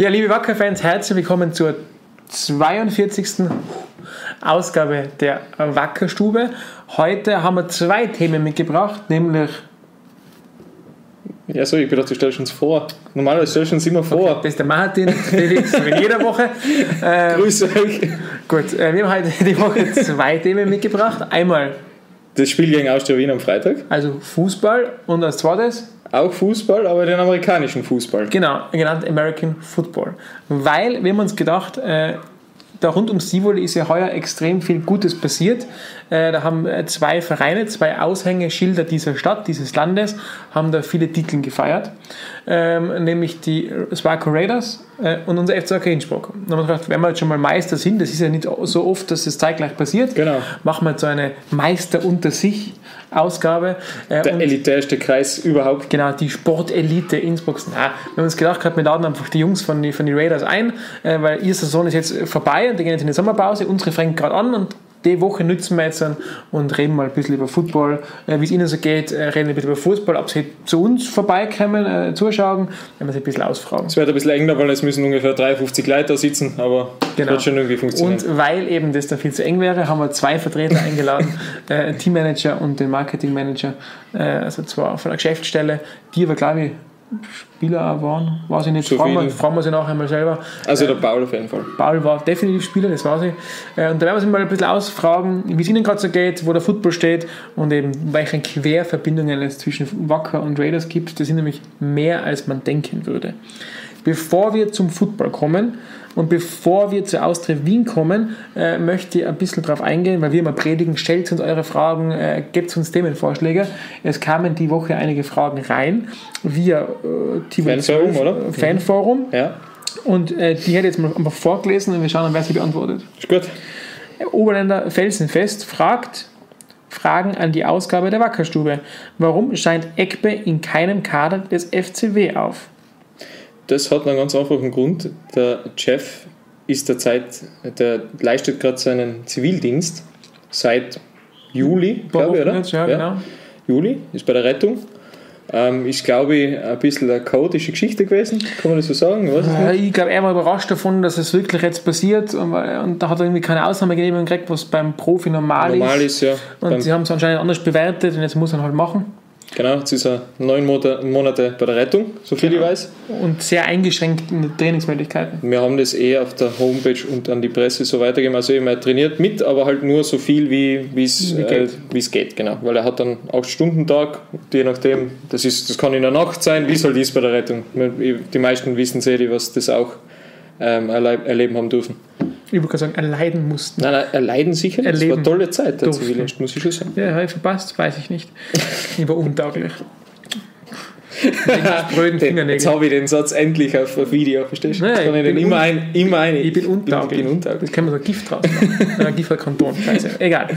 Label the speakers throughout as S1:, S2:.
S1: Ja, liebe Wacker-Fans, herzlich willkommen zur 42. Ausgabe der Wackerstube. Heute haben wir zwei Themen mitgebracht, nämlich.
S2: Ja, so, ich dachte, du stellst uns vor. Normalerweise stellst du uns immer vor.
S1: Okay, das ist der Martin, Felix, wie in jeder Woche.
S2: Ähm, Grüße euch.
S1: Gut, äh, wir haben heute die Woche zwei Themen mitgebracht. Einmal.
S2: Das Spiel gegen Austria Wien am Freitag.
S1: Also Fußball und als zweites
S2: auch Fußball, aber den amerikanischen Fußball.
S1: Genau, genannt American Football. Weil wir haben uns gedacht, äh, da rund um Sivoli ist ja heuer extrem viel Gutes passiert. Äh, da haben äh, zwei Vereine, zwei Aushängeschilder dieser Stadt, dieses Landes, haben da viele Titel gefeiert. Ähm, nämlich die Sparko Raiders äh, und unser FC Innsbruck. Da haben wir gedacht, wenn wir jetzt schon mal Meister sind, das ist ja nicht so oft, dass das zeitgleich passiert,
S2: genau.
S1: machen wir jetzt so eine Meister unter sich Ausgabe.
S2: Der elitärste Kreis überhaupt.
S1: Genau, die Sportelite Innsbrucks. Na, wir haben uns gedacht, wir laden einfach die Jungs von den von die Raiders ein, weil ihr Saison ist jetzt vorbei und die gehen jetzt in die Sommerpause. Unsere fängt gerade an und die Woche nutzen wir jetzt und reden mal ein bisschen über Football, äh, wie es ihnen so geht, äh, reden ein bisschen über Fußball, ob sie zu uns vorbeikommen, äh, zuschauen, wenn wir sie ein bisschen ausfragen.
S2: Es wird ein bisschen enger, weil es müssen ungefähr 53 Leute sitzen, aber
S1: genau.
S2: wird schon irgendwie funktionieren.
S1: Und weil eben das dann viel zu eng wäre, haben wir zwei Vertreter eingeladen, äh, Teammanager und den Marketingmanager, äh, also zwar von der Geschäftsstelle, die aber glaube ich Spieler waren, weiß ich nicht,
S2: so
S1: fragen, wir, fragen wir sie nachher mal selber.
S2: Also der Paul auf jeden Fall.
S1: Paul war definitiv Spieler, das weiß ich. Äh, und da werden wir sie mal ein bisschen ausfragen, wie es ihnen gerade so geht, wo der Football steht und eben welche Querverbindungen es zwischen Wacker und Raiders gibt. Das sind nämlich mehr, als man denken würde. Bevor wir zum Football kommen, und bevor wir zu Austria Wien kommen, äh, möchte ich ein bisschen darauf eingehen, weil wir immer predigen, stellt uns eure Fragen, äh, gebt uns Themenvorschläge. Es kamen die Woche einige Fragen rein via
S2: äh, Fanforum, oder?
S1: Fanforum.
S2: Ja.
S1: Und äh, die hätte ich jetzt mal einfach vorgelesen und wir schauen, wer sie beantwortet.
S2: Ist gut.
S1: Oberländer Felsenfest fragt, Fragen an die Ausgabe der Wackerstube. Warum scheint Eckbe in keinem Kader des FCW auf?
S2: Das hat einen ganz einfachen Grund. Der Chef ist derzeit, der leistet gerade seinen Zivildienst seit Juli, glaube ich, oder?
S1: Jetzt, ja, ja, genau.
S2: Juli, ist bei der Rettung. Ähm, ist, glaube ich, ein bisschen eine chaotische Geschichte gewesen, kann man das so sagen?
S1: Ja, ich glaube, er war überrascht davon, dass es wirklich jetzt passiert und, und da hat er irgendwie keine Ausnahmegenehmigung gekriegt, was beim Profi normal,
S2: normal ist.
S1: ist
S2: ja.
S1: Und sie haben es anscheinend anders bewertet und jetzt muss er halt machen.
S2: Genau, jetzt ist er neun Monate bei der Rettung, so viel genau. ich weiß.
S1: Und sehr eingeschränkt in den Trainingsmöglichkeiten.
S2: Wir haben das eh auf der Homepage und an die Presse so weitergegeben. Also eben, er trainiert mit, aber halt nur so viel, wie es wie äh, geht. Genau. Weil er hat dann auch Stundentag, je nachdem, das, ist, das kann in der Nacht sein, wie soll dies bei der Rettung. Die meisten wissen sehr, die was das auch ähm, erleben haben dürfen
S1: ich würde sagen, erleiden mussten.
S2: Nein, nein, erleiden sicher.
S1: Erleben
S2: das war eine tolle Zeit, der Zivildienst, muss ich schon sagen.
S1: Ja, habe ich verpasst, weiß ich nicht. Ich war untauglich.
S2: Jetzt habe ich den Satz endlich auf Video, verstehst du?
S1: Naja,
S2: kann ich, den immer ein, immer ein.
S1: Ich bin untauglich. Ich bin untauglich. Das können wir so Gift draus machen. Gift Kanton, scheiße. Egal.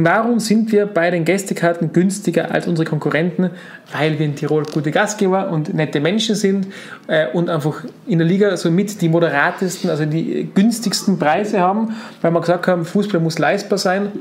S1: Warum sind wir bei den Gästekarten günstiger als unsere Konkurrenten? Weil wir in Tirol gute Gastgeber und nette Menschen sind äh, und einfach in der Liga somit die moderatesten, also die günstigsten Preise haben, weil wir gesagt haben, Fußball muss leistbar sein.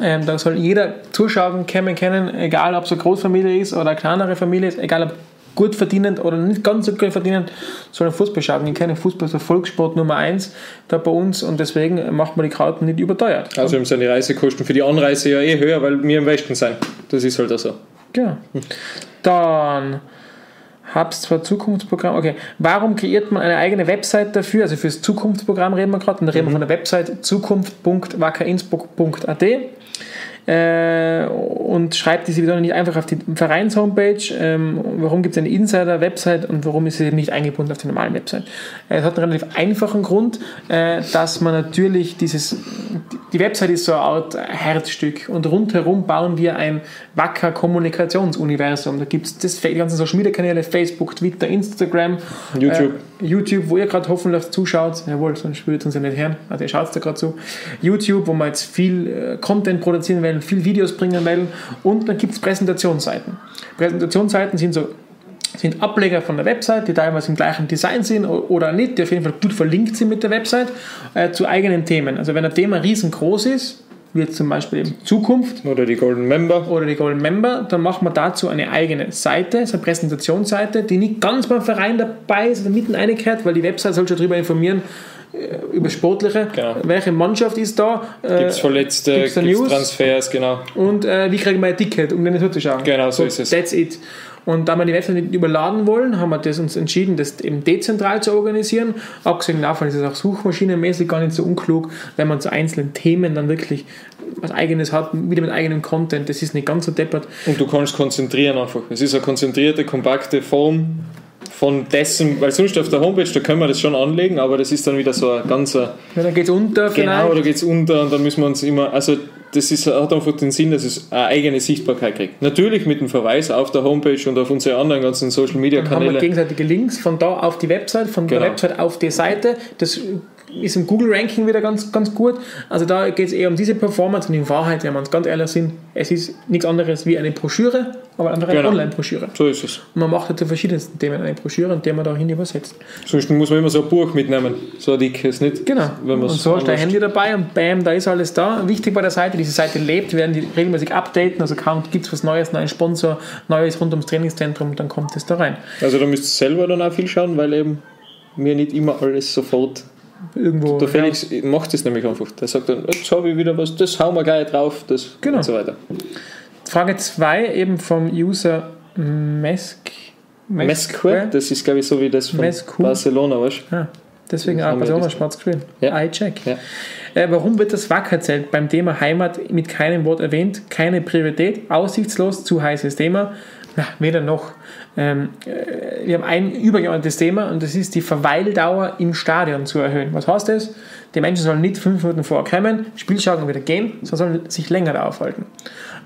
S1: Ähm, da soll jeder zuschauen können, kennen, egal ob es eine Großfamilie ist oder eine kleinere Familie ist, egal ob gut verdienend oder nicht ganz so gut verdienend, sollen Fußball schauen. Ich kenne Fußball als Volkssport Nummer eins da bei uns und deswegen macht man die Karten nicht überteuert.
S2: Also sind die Reisekosten für die Anreise ja eh höher, weil wir im Westen sind. Das ist halt auch so.
S1: Genau. Dann Hab's zwar Zukunftsprogramm. Okay, warum kreiert man eine eigene Website dafür? Also fürs Zukunftsprogramm reden wir gerade. Dann reden mhm. wir von der Website zukunft.wackerinnsbruck.at äh, und schreibt diese wieder nicht einfach auf die Vereins-Homepage. Ähm, warum gibt es eine Insider-Website und warum ist sie nicht eingebunden auf die normalen Website? Äh, es hat einen relativ einfachen Grund, äh, dass man natürlich dieses, die Website ist so eine Art Herzstück und rundherum bauen wir ein wacker Kommunikationsuniversum. Da gibt es die ganzen Social Media Kanäle, Facebook, Twitter, Instagram,
S2: YouTube,
S1: äh, YouTube wo ihr gerade hoffentlich zuschaut. Jawohl, sonst würdet ihr uns ja nicht hören. Also ihr schaut da gerade zu. YouTube, wo wir jetzt viel äh, Content produzieren werden, viel Videos bringen werden. Und dann gibt es Präsentationsseiten. Präsentationsseiten sind so sind Ableger von der Website, die teilweise im gleichen Design sind oder nicht, die auf jeden Fall gut verlinkt sind mit der Website, äh, zu eigenen Themen. Also wenn ein Thema riesengroß ist, wie jetzt zum Beispiel eben Zukunft
S2: Oder die Golden Member.
S1: oder die Golden Member, dann machen wir dazu eine eigene Seite, so eine Präsentationsseite, die nicht ganz beim Verein dabei ist oder mitten reingehört, weil die Website soll schon darüber informieren, über Sportliche,
S2: Genau.
S1: welche Mannschaft ist da äh,
S2: Gibt es Verletzte, gibt es? Transfers, genau.
S1: und äh, wie kriegen wir ein Ticket, um den zuzuschauen.
S2: Genau, so ist es.
S1: That's it. Und da wir die Website nicht überladen wollen, haben wir das uns entschieden, das eben dezentral zu organisieren. Abgesehen davon ist es auch suchmaschinenmäßig gar nicht so unklug, wenn man zu einzelnen Themen dann wirklich was eigenes hat, wieder mit eigenem Content. Das ist nicht ganz so deppert.
S2: Und du kannst konzentrieren einfach. Es ist eine konzentrierte, kompakte Form von dessen, weil sonst auf der Homepage, da können wir das schon anlegen, aber das ist dann wieder so ein ganzer,
S1: Ja, dann geht es unter
S2: genau,
S1: vielleicht.
S2: da geht es unter und dann müssen wir uns immer, also das ist, hat einfach den Sinn, dass es eine eigene Sichtbarkeit kriegt. Natürlich mit dem Verweis auf der Homepage und auf unsere anderen ganzen Social Media
S1: Dann haben wir
S2: Kanäle.
S1: gegenseitige Links von da auf die Website, von der
S2: Genau.
S1: Website auf die Seite. Das ist im Google-Ranking wieder ganz, ganz gut. Also da geht es eher um diese Performance und in Wahrheit, wenn wir uns ganz ehrlich sind, es ist nichts anderes wie eine Broschüre, aber eine
S2: Genau.
S1: Online-Broschüre.
S2: So ist es.
S1: Und man macht ja zu verschiedensten Themen eine Broschüre und die man dahin übersetzt.
S2: Sonst muss man immer so ein Buch mitnehmen. So ein dickes, nicht?
S1: Genau.
S2: Wenn
S1: und so hast du dein. Handy dabei und bam, da ist alles da. Wichtig bei der Seite, diese Seite lebt, werden die regelmäßig updaten, also kaum gibt es was Neues, neuen Sponsor, Neues rund ums Trainingszentrum, dann kommt es da rein.
S2: Also da müsst ihr selber dann auch viel schauen, weil eben mir nicht immer alles sofort.
S1: Irgendwo.
S2: Der Felix macht es nämlich einfach. Der sagt dann, jetzt habe ich wieder was, das hauen wir gleich drauf, das
S1: Genau.
S2: und so weiter.
S1: Frage 2 eben vom User Mesk.
S2: Mesque, das ist glaube ich so wie das von
S1: Mescu.
S2: Barcelona, weißt du?
S1: Ah, deswegen auch Barcelona schwarz geschrieben.
S2: Ja.
S1: I check.
S2: Ja.
S1: Äh, warum wird das Wackerzelt beim Thema Heimat mit keinem Wort erwähnt? Keine Priorität, aussichtslos, zu heißes Thema. Na, weder noch. Ähm, äh, wir haben ein übergeordnetes Thema und das ist die Verweildauer im Stadion zu erhöhen. Was heißt das? Die Menschen sollen nicht fünf Minuten vorher kommen, Spiel schauen und wieder gehen, sondern sollen sich länger da aufhalten.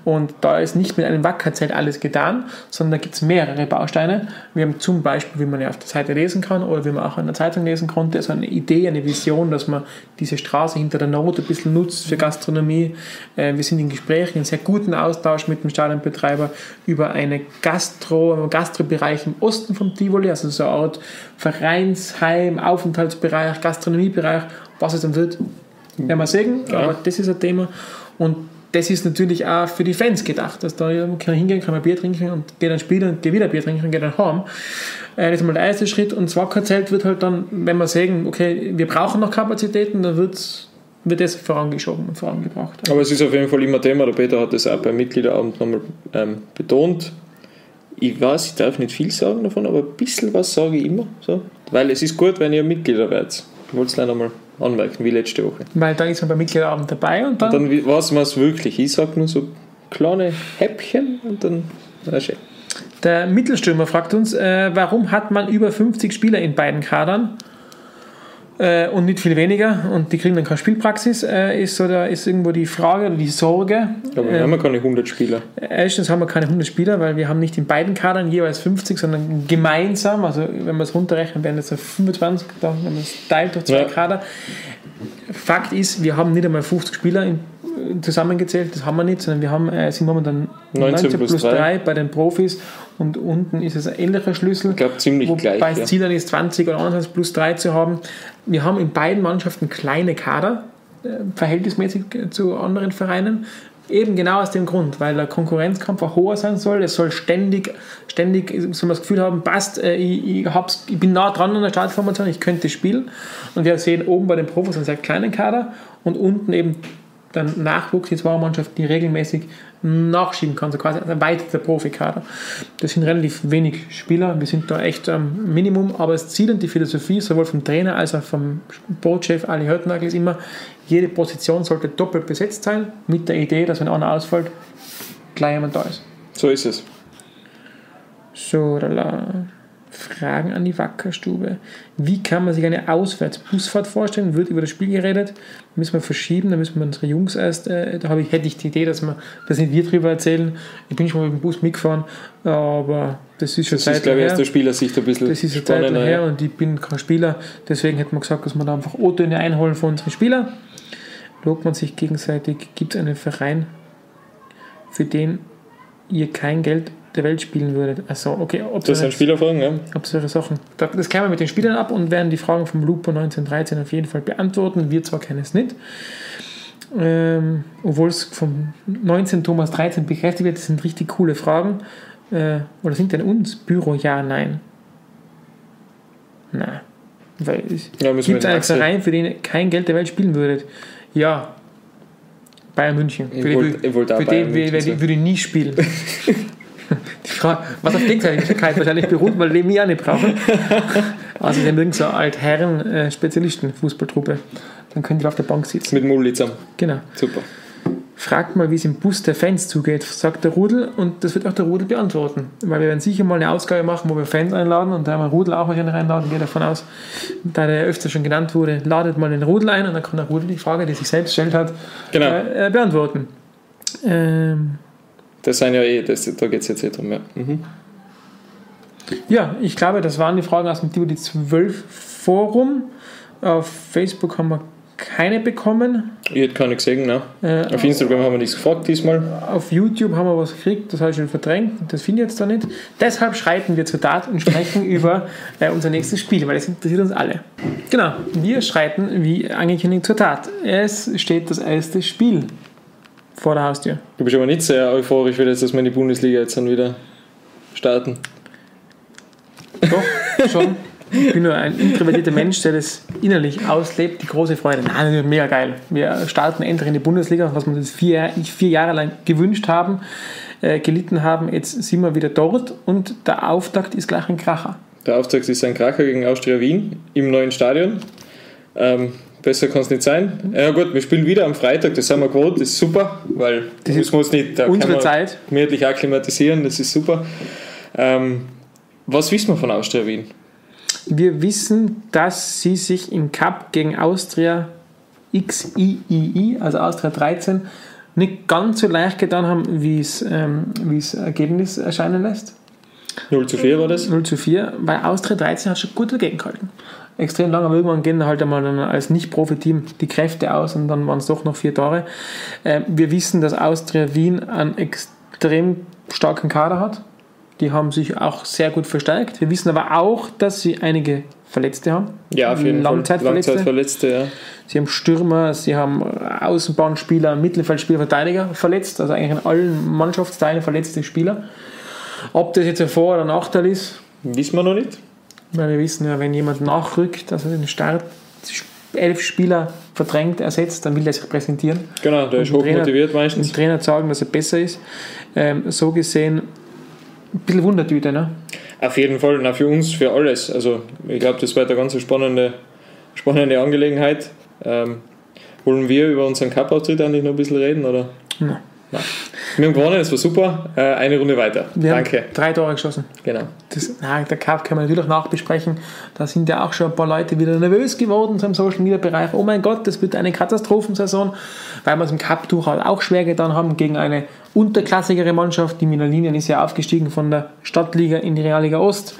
S1: Und da ist nicht mit einem Wackerzelt alles getan, sondern da gibt es mehrere Bausteine. Wir haben zum Beispiel, wie man ja auf der Seite lesen kann oder wie man auch in der Zeitung lesen konnte, so eine Idee, eine Vision, dass man diese Straße hinter der Not ein bisschen nutzt für Gastronomie. Äh, Wir sind in Gesprächen, in sehr guten Austausch mit dem Stadionbetreiber über eine Gastro, einen Gastrobereich im Osten vom Tivoli, also so eine Art Vereinsheim, Aufenthaltsbereich, Gastronomiebereich, was es dann wird, werden wir sehen, aber das ist ein Thema. Und das ist natürlich auch für die Fans gedacht, dass da kann hingehen, kann man Bier trinken und geht dann spielen und geht wieder Bier trinken und geht dann heim. Äh, Das ist mal der erste Schritt. Und das Wackerzelt wird halt dann, wenn wir sagen, okay, wir brauchen noch Kapazitäten, dann wird's, wird das vorangeschoben und vorangebracht.
S2: Aber es ist auf jeden Fall immer Thema. Der Peter hat das auch beim Mitgliederabend nochmal ähm, betont. Ich weiß, ich darf nicht viel sagen davon, aber ein bisschen was sage ich immer. So. Weil es ist gut, wenn ihr Mitglieder werdet. Ich wollte es leider mal anmerken, wie letzte Woche.
S1: Weil dann ist man beim Mitgliederabend dabei und dann,
S2: Dann weiß man es wirklich. Ich sage nur so kleine Häppchen und dann. Na schön.
S1: der Mittelstürmer fragt uns, äh, warum hat man über 50 Spieler in beiden Kadern? Äh, und nicht viel weniger und die kriegen dann keine Spielpraxis, äh, ist, so der, ist irgendwo die Frage oder die Sorge.
S2: Aber wir haben ja keine 100 Spieler.
S1: Erstens haben wir keine 100 Spieler, weil wir haben nicht in beiden Kadern jeweils 50, sondern gemeinsam, also wenn wir es runterrechnen, das so 25, da, wenn man es teilt durch zwei
S2: Ja.
S1: Kader. Fakt ist, wir haben nicht einmal 50 Spieler in, zusammengezählt, das haben wir nicht, sondern wir haben, äh, sind momentan
S2: 19 plus
S1: 3
S2: drei.
S1: bei den Profis und unten ist es ein ähnlicher Schlüssel.
S2: Ich glaube ziemlich
S1: Wobei
S2: gleich.
S1: das
S2: Ja.
S1: Ziel dann ist, 20 oder 21 plus 3 zu haben. Wir haben in beiden Mannschaften kleine Kader, äh, verhältnismäßig zu anderen Vereinen. Eben genau aus dem Grund, weil der Konkurrenzkampf auch hoher sein soll. Es soll ständig, ständig soll man das Gefühl haben, passt, äh, ich, ich, ich bin nah dran an der Startformation, ich könnte spielen. Und wir sehen oben bei den Profis einen sehr kleinen Kader und unten eben dann Nachwuchs, die zwei Mannschaften, die regelmäßig nachschieben kann, so quasi ein erweiterter Profikader. Das sind relativ wenig Spieler, wir sind da echt am Minimum, aber das Ziel und die Philosophie, sowohl vom Trainer als auch vom Sportchef Ali Hörtnagel ist immer, jede Position sollte doppelt besetzt sein, mit der Idee, dass wenn einer ausfällt, gleich jemand da ist.
S2: So ist es.
S1: So, lala. Fragen an die Wackerstube. Wie kann man sich eine Auswärtsbusfahrt vorstellen? Wird über das Spiel geredet. Müssen wir verschieben, da müssen wir unsere Jungs erst, äh, da ich, hätte ich die Idee, dass wir, dass nicht wir drüber erzählen. Ich bin schon mal mit dem Bus mitgefahren, aber das ist schon
S2: Das ist, glaube ich, aus der Spielersicht ein bisschen
S1: Das ist eine Zeit her
S2: ja.
S1: und ich bin kein Spieler. Deswegen hätte man gesagt, dass wir da einfach O-Töne einholen von unseren Spielern. Lobt man sich gegenseitig? Gibt es einen Verein, für den ihr kein Geld der Welt spielen würdet? Also, okay, ob
S2: Das sind Spielerfragen, ja.
S1: ob solche Sachen. Da- Das klären wir mit den Spielern ab und werden die Fragen vom Lupo 1913 auf jeden Fall beantworten. Wir zwar kennen es nicht. ähm, obwohl es vom 19 Thomas 13 bekräftigt wird, das sind richtig coole Fragen. Äh, oder sind denn uns Büro ja, nein? Nein. Weil es
S2: Ja,
S1: gibt einen Verein, für den ihr kein Geld der Welt spielen würdet. Ja. Bayern München.
S2: Ich
S1: Für den,
S2: ich
S1: für würde ich nie spielen. Die Frage, was auf Gegenseitigkeit wahrscheinlich beruht, weil die mich auch nicht brauchen. Also, sie haben so Altherren-Spezialisten-Fußballtruppe. Dann können die auf der Bank sitzen.
S2: Mit Mulli zusammen.
S1: Genau.
S2: Super.
S1: Fragt mal, wie es im Bus der Fans zugeht, sagt der Rudel und das wird auch der Rudel beantworten. Weil wir werden sicher mal eine Ausgabe machen, wo wir Fans einladen und da haben wir Rudel auch wahrscheinlich einladen, gehe davon aus, da der öfter schon genannt wurde, ladet mal den Rudel ein und dann kann der Rudel die Frage, die sich selbst gestellt hat,
S2: Genau.
S1: äh, äh, beantworten. Ähm,
S2: Das sind ja eh, das, da geht es jetzt eh drum, ja. Mhm.
S1: ja, ich glaube, das waren die Fragen aus dem Tibodi 12 Forum. Auf Facebook haben wir keine bekommen.
S2: Ich hätte keine gesehen, ne?
S1: Äh,
S2: Auf Instagram haben wir nichts gefragt diesmal.
S1: Auf YouTube haben wir was gekriegt, das habe ich schon verdrängt, das finde ich jetzt da nicht. Deshalb schreiten wir zur Tat und sprechen über äh, unser nächstes Spiel, weil das interessiert uns alle. Genau, wir schreiten wie angekündigt zur Tat. Es steht das erste Spiel vor der Haustür.
S2: Du bist aber nicht sehr euphorisch, wie das, dass wir in die Bundesliga jetzt dann wieder starten.
S1: Doch, schon. Ich bin nur ein introvertierter Mensch, der das innerlich auslebt, die große Freude. Nein, das ist mega geil. Wir starten endlich in die Bundesliga, was wir uns vier, vier Jahre lang gewünscht haben, äh, gelitten haben. Jetzt sind wir wieder dort und der Auftakt ist gleich ein Kracher.
S2: Der Auftakt ist ein Kracher gegen Austria Wien im neuen Stadion. Ähm, besser kann es nicht sein. Ja gut, wir spielen wieder am Freitag, das sind wir gewohnt, das ist super, weil
S1: Das
S2: müssen wir uns nicht da
S1: Unsere Zeit.
S2: gemütlich akklimatisieren, das ist super. Ähm, was wissen wir von Austria Wien?
S1: Wir wissen, dass sie sich im Cup gegen Austria XIII, also Austria 13, nicht ganz so leicht getan haben, wie es, ähm, wie es Ergebnis erscheinen lässt.
S2: 0 zu 4 war das?
S1: 0 zu 4, weil Austria 13 hat schon gut dagegen gehalten. Extrem lang, aber irgendwann gehen halt einmal als Nicht-Profi-Team die Kräfte aus und dann waren es doch noch vier Tore. Äh, wir wissen, dass Austria Wien einen extrem starken Kader hat. Die haben sich auch sehr gut verstärkt. Wir wissen aber auch, dass sie einige Verletzte haben.
S2: Ja, auf jeden Fall.
S1: Langzeitverletzte.
S2: Langzeitverletzte, ja.
S1: Sie haben Stürmer, sie haben Außenbahnspieler, Mittelfeldspieler, Verteidiger verletzt, also eigentlich in allen Mannschaftsteilen verletzte Spieler. Ob das jetzt ein Vor- oder Nachteil ist,
S2: Wissen wir noch nicht.
S1: weil wir wissen ja, wenn jemand nachrückt, also den Start elf Spieler verdrängt, ersetzt, dann will er sich präsentieren.
S2: Genau, der ist
S1: dem
S2: hochmotiviert
S1: Dem
S2: meistens.
S1: Trainer sagen, dass er besser ist. Ähm, so gesehen, bisschen Wundertüte, ne?
S2: Auf jeden Fall, na, für uns, für alles. Also ich glaube, das wird eine ganz spannende, spannende Angelegenheit. Ähm, wollen wir über unseren Cup-Auftritt eigentlich noch ein bisschen reden? Oder?
S1: Nein.
S2: Nein. Wir haben gewonnen, es war super. Äh, eine Runde weiter.
S1: Wir
S2: Danke.
S1: drei Tore geschossen.
S2: Genau.
S1: Das, na, der Cup kann man natürlich nachbesprechen. Da sind ja auch schon ein paar Leute wieder nervös geworden so im Social Media Bereich. Oh mein Gott, das wird eine Katastrophensaison, weil wir es im Cup durchaus auch schwer getan haben gegen eine unterklassigere Mannschaft. Die Wiener Linien ist ja aufgestiegen von der Stadtliga in die Realliga Ost.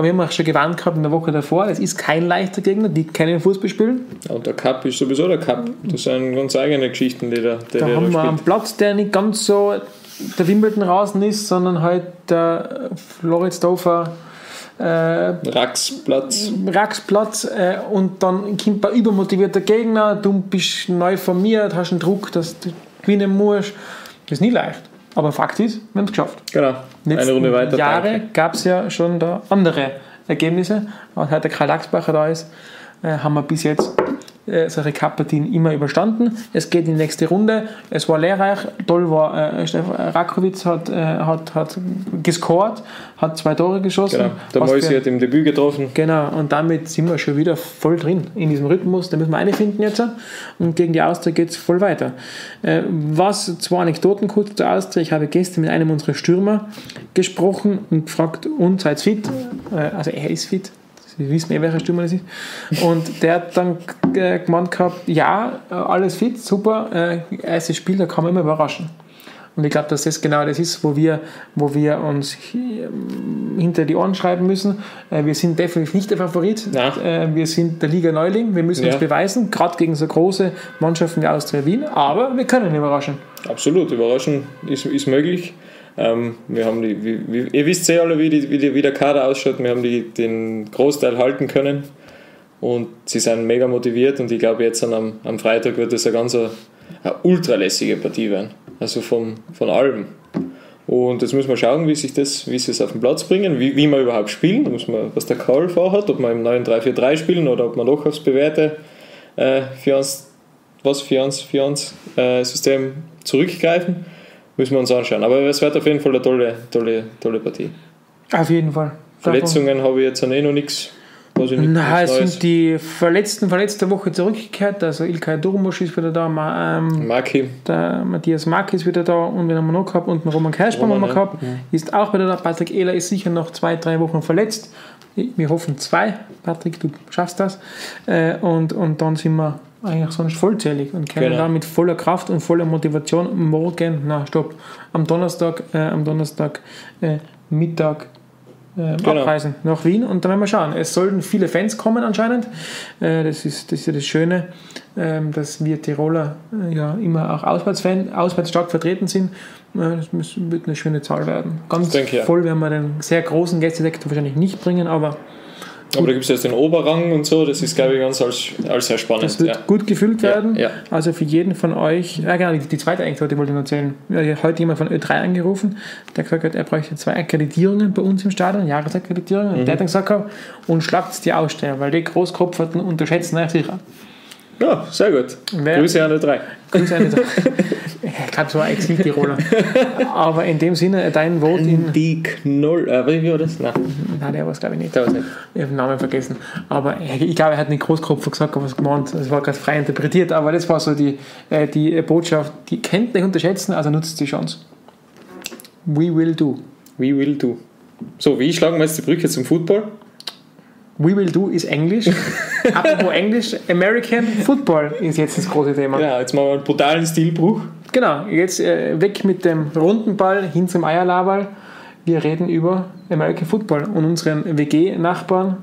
S1: Aber wir haben auch schon gewarnt gehabt in der Woche davor. Es ist kein leichter Gegner, die keinen Fußball spielen.
S2: Ja, Und der Cup ist sowieso der Cup. Das sind ganz eigene Geschichten, die
S1: Da
S2: der
S1: haben wir
S2: da
S1: einen. Platz, der nicht ganz so der Wimbledon Rasen ist, sondern halt der Floridsdorfer äh,
S2: Raxplatz.
S1: Racksplatz äh, und dann kommt ein übermotivierter Gegner, du bist neu formiert, hast einen Druck, dass du gewinnen musst. Das ist nie leicht. Aber Fakt ist, wir haben es geschafft.
S2: Genau.
S1: Die
S2: Eine Runde
S1: letzten
S2: weiter.
S1: Jahre gab es ja schon da andere Ergebnisse. Aber seit der Karl Lachsbacher da ist, äh, haben wir bis jetzt solche Cup-Partien immer überstanden. Es geht in die nächste Runde. Es war lehrreich. Toll war, äh, Stefan Rakowitz hat, äh, hat, hat gescored, hat zwei Tore geschossen.
S2: Genau. Der Mäusi hat im Debüt getroffen.
S1: Genau, und damit sind wir schon wieder voll drin in diesem Rhythmus. Da müssen wir eine finden jetzt. Und gegen die Austria geht es voll weiter. Äh, was, zwei Anekdoten kurz zur Austria. Ich habe gestern mit einem unserer Stürmer gesprochen und gefragt, und seid fit? Äh, also er ist fit. Sie wissen eh, welcher Stürmer das ist. Und der hat dann äh, gemeint gehabt, ja, alles fit, super, äh, erstes Spiel, da kann man immer überraschen. Und ich glaube, dass das genau das ist, wo wir, wo wir uns hinter die Ohren schreiben müssen. Äh, Wir sind definitiv nicht der Favorit.
S2: Nein.
S1: Äh, Wir sind der Liga Neuling. Wir müssen uns
S2: Ja.
S1: beweisen, gerade gegen so große Mannschaften wie Austria Wien. Aber wir können überraschen.
S2: Absolut, überraschen ist, ist möglich. Ähm, wir haben die, wie, wie, ihr wisst eh alle, wie, die, wie, die, wie der Kader ausschaut. Wir haben die, den Großteil halten können und sie sind mega motiviert und ich glaube, jetzt am, am Freitag wird es ein ganz, eine ultralässige Partie werden. Also von, von allem. Und jetzt müssen wir schauen, wie sich das, wie sie es auf den Platz bringen, wie, wie wir überhaupt spielen. Muss man, was der Karl vorhat, ob wir im neuen 3-4-3 spielen oder ob wir noch aufs bewährte äh, für was für uns äh, System zurückgreifen. Müssen wir uns anschauen. Aber es wird auf jeden Fall eine tolle, tolle, tolle Partie.
S1: Auf jeden Fall.
S2: Verletzungen habe ich jetzt eh noch nichts.
S1: Na, es sind die Verletzten von letzter Woche zurückgekehrt. Also Ilkay Durmusch ist wieder da, ähm,
S2: Maki.
S1: der Matthias Maki ist wieder da und wir haben wir noch gehabt und Roman Kerschbaum haben wir gehabt. Ja. Ist auch wieder da. Patrick Ehler ist sicher noch zwei, drei Wochen verletzt. Wir hoffen zwei. Patrick, du schaffst das. Äh, und, und dann sind wir eigentlich sonst vollzählig und können genau. da mit voller Kraft und voller Motivation morgen, na stopp, am Donnerstag, äh, am Donnerstag äh, Mittag äh, genau. abreisen nach Wien und dann werden wir schauen. Es sollten viele Fans kommen anscheinend. Äh, das, ist, das ist ja das Schöne, äh, dass wir Tiroler äh, ja immer auch auswärts, auswärts stark vertreten sind. Äh, das wird eine schöne Zahl werden. Ganz voll werden wir den sehr großen Gästesektor wahrscheinlich nicht bringen, aber
S2: aber da gibt es jetzt den Oberrang und so, das ist, glaube ich, ganz als, als sehr spannend.
S1: Das wird ja. gut gefüllt werden. Ja, ja. Also für jeden von euch, ja genau, die, zweite Anekdote wollte ich noch erzählen. Ja, heute jemand von Ö3 angerufen, der gesagt hat, er bräuchte zwei Akkreditierungen bei uns im Stadion, Jahresakkreditierungen. Mhm. Und der hat dann gesagt, und schlagt die Aussteller, weil die Großkopferten unterschätzen euch sicher.
S2: Ja, sehr gut. Wer, Grüße an die drei. Grüße an die drei.
S1: ich glaube, so ein Exil-Tiroler. Aber in dem Sinne, dein Wort in.
S2: Die Knoll. Äh, wie war das?
S1: Nein. Nein, der war es, glaube ich, nicht. Der nicht. Ich habe den Namen vergessen. Aber ich glaube, er hat nicht Großkopfer gesagt, aber was gemeint. Es war gerade frei interpretiert. Aber das war so die, äh, die Botschaft. Die kennt nicht unterschätzen, also nutzt die Chance. We will do.
S2: We will do. So, wie schlagen wir jetzt die Brücke zum Football?
S1: We Will Do ist Englisch. Apropos Englisch, American Football ist jetzt das große Thema.
S2: Ja, jetzt machen wir einen brutalen Stilbruch.
S1: Genau, jetzt äh, weg mit dem runden Ball hin zum Eierlaberl. Wir reden über American Football und unseren WG-Nachbarn,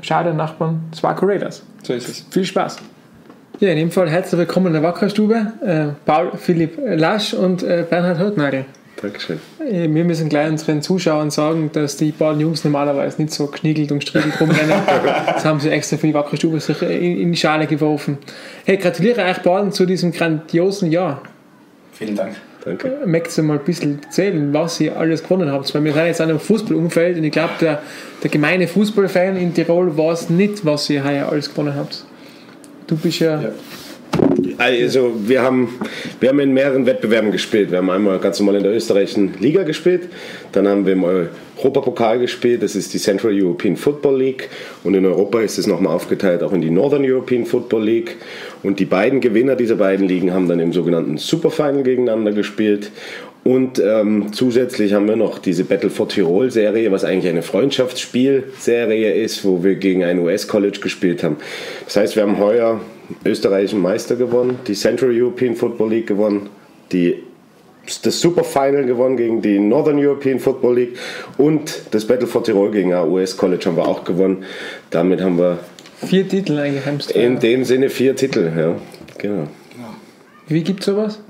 S1: schade Nachbarn, Swaco Raiders.
S2: So ist es.
S1: Viel Spaß. Ja, in dem Fall herzlich willkommen in der Wackerstube. Äh, Paul Philipp Lasch und äh, Bernhard Hörtnagel.
S2: Dankeschön.
S1: Wir müssen gleich unseren Zuschauern sagen, dass die beiden Jungs normalerweise nicht so geschniegelt und gestriegelt rumrennen. das haben sie extra für die wackere Stube sich in die Schale geworfen. Hey, gratuliere euch beiden zu diesem grandiosen Jahr.
S3: Vielen Dank.
S2: Danke.
S1: Äh, möchtest du mal ein bisschen erzählen, was ihr alles gewonnen habt? Weil wir sind jetzt in einem Fußballumfeld und ich glaube, der, der gemeine Fußballfan in Tirol weiß nicht, was ihr heuer alles gewonnen habt. Du bist ja, ja.
S3: Also wir haben, wir haben in mehreren Wettbewerben gespielt. Wir haben einmal ganz normal in der österreichischen Liga gespielt, dann haben wir im Europapokal gespielt, das ist die Central European Football League. Und in Europa ist es nochmal aufgeteilt auch in die Northern European Football League. Und die beiden Gewinner dieser beiden Ligen haben dann im sogenannten Superfinal gegeneinander gespielt. Und ähm, zusätzlich haben wir noch diese Battle for Tirol Serie, was eigentlich eine Freundschaftsspielserie ist, wo wir gegen ein US-College gespielt haben. Das heißt, wir haben heuer österreichischen Meister gewonnen, die Central European Football League gewonnen, die, das Super Final gewonnen gegen die Northern European Football League und das Battle for Tirol gegen ein US-College haben wir auch gewonnen. Damit haben wir
S1: vier Titel eingeheimst.
S3: In dem Sinne vier Titel, ja, genau.
S1: Wie gibt es sowas?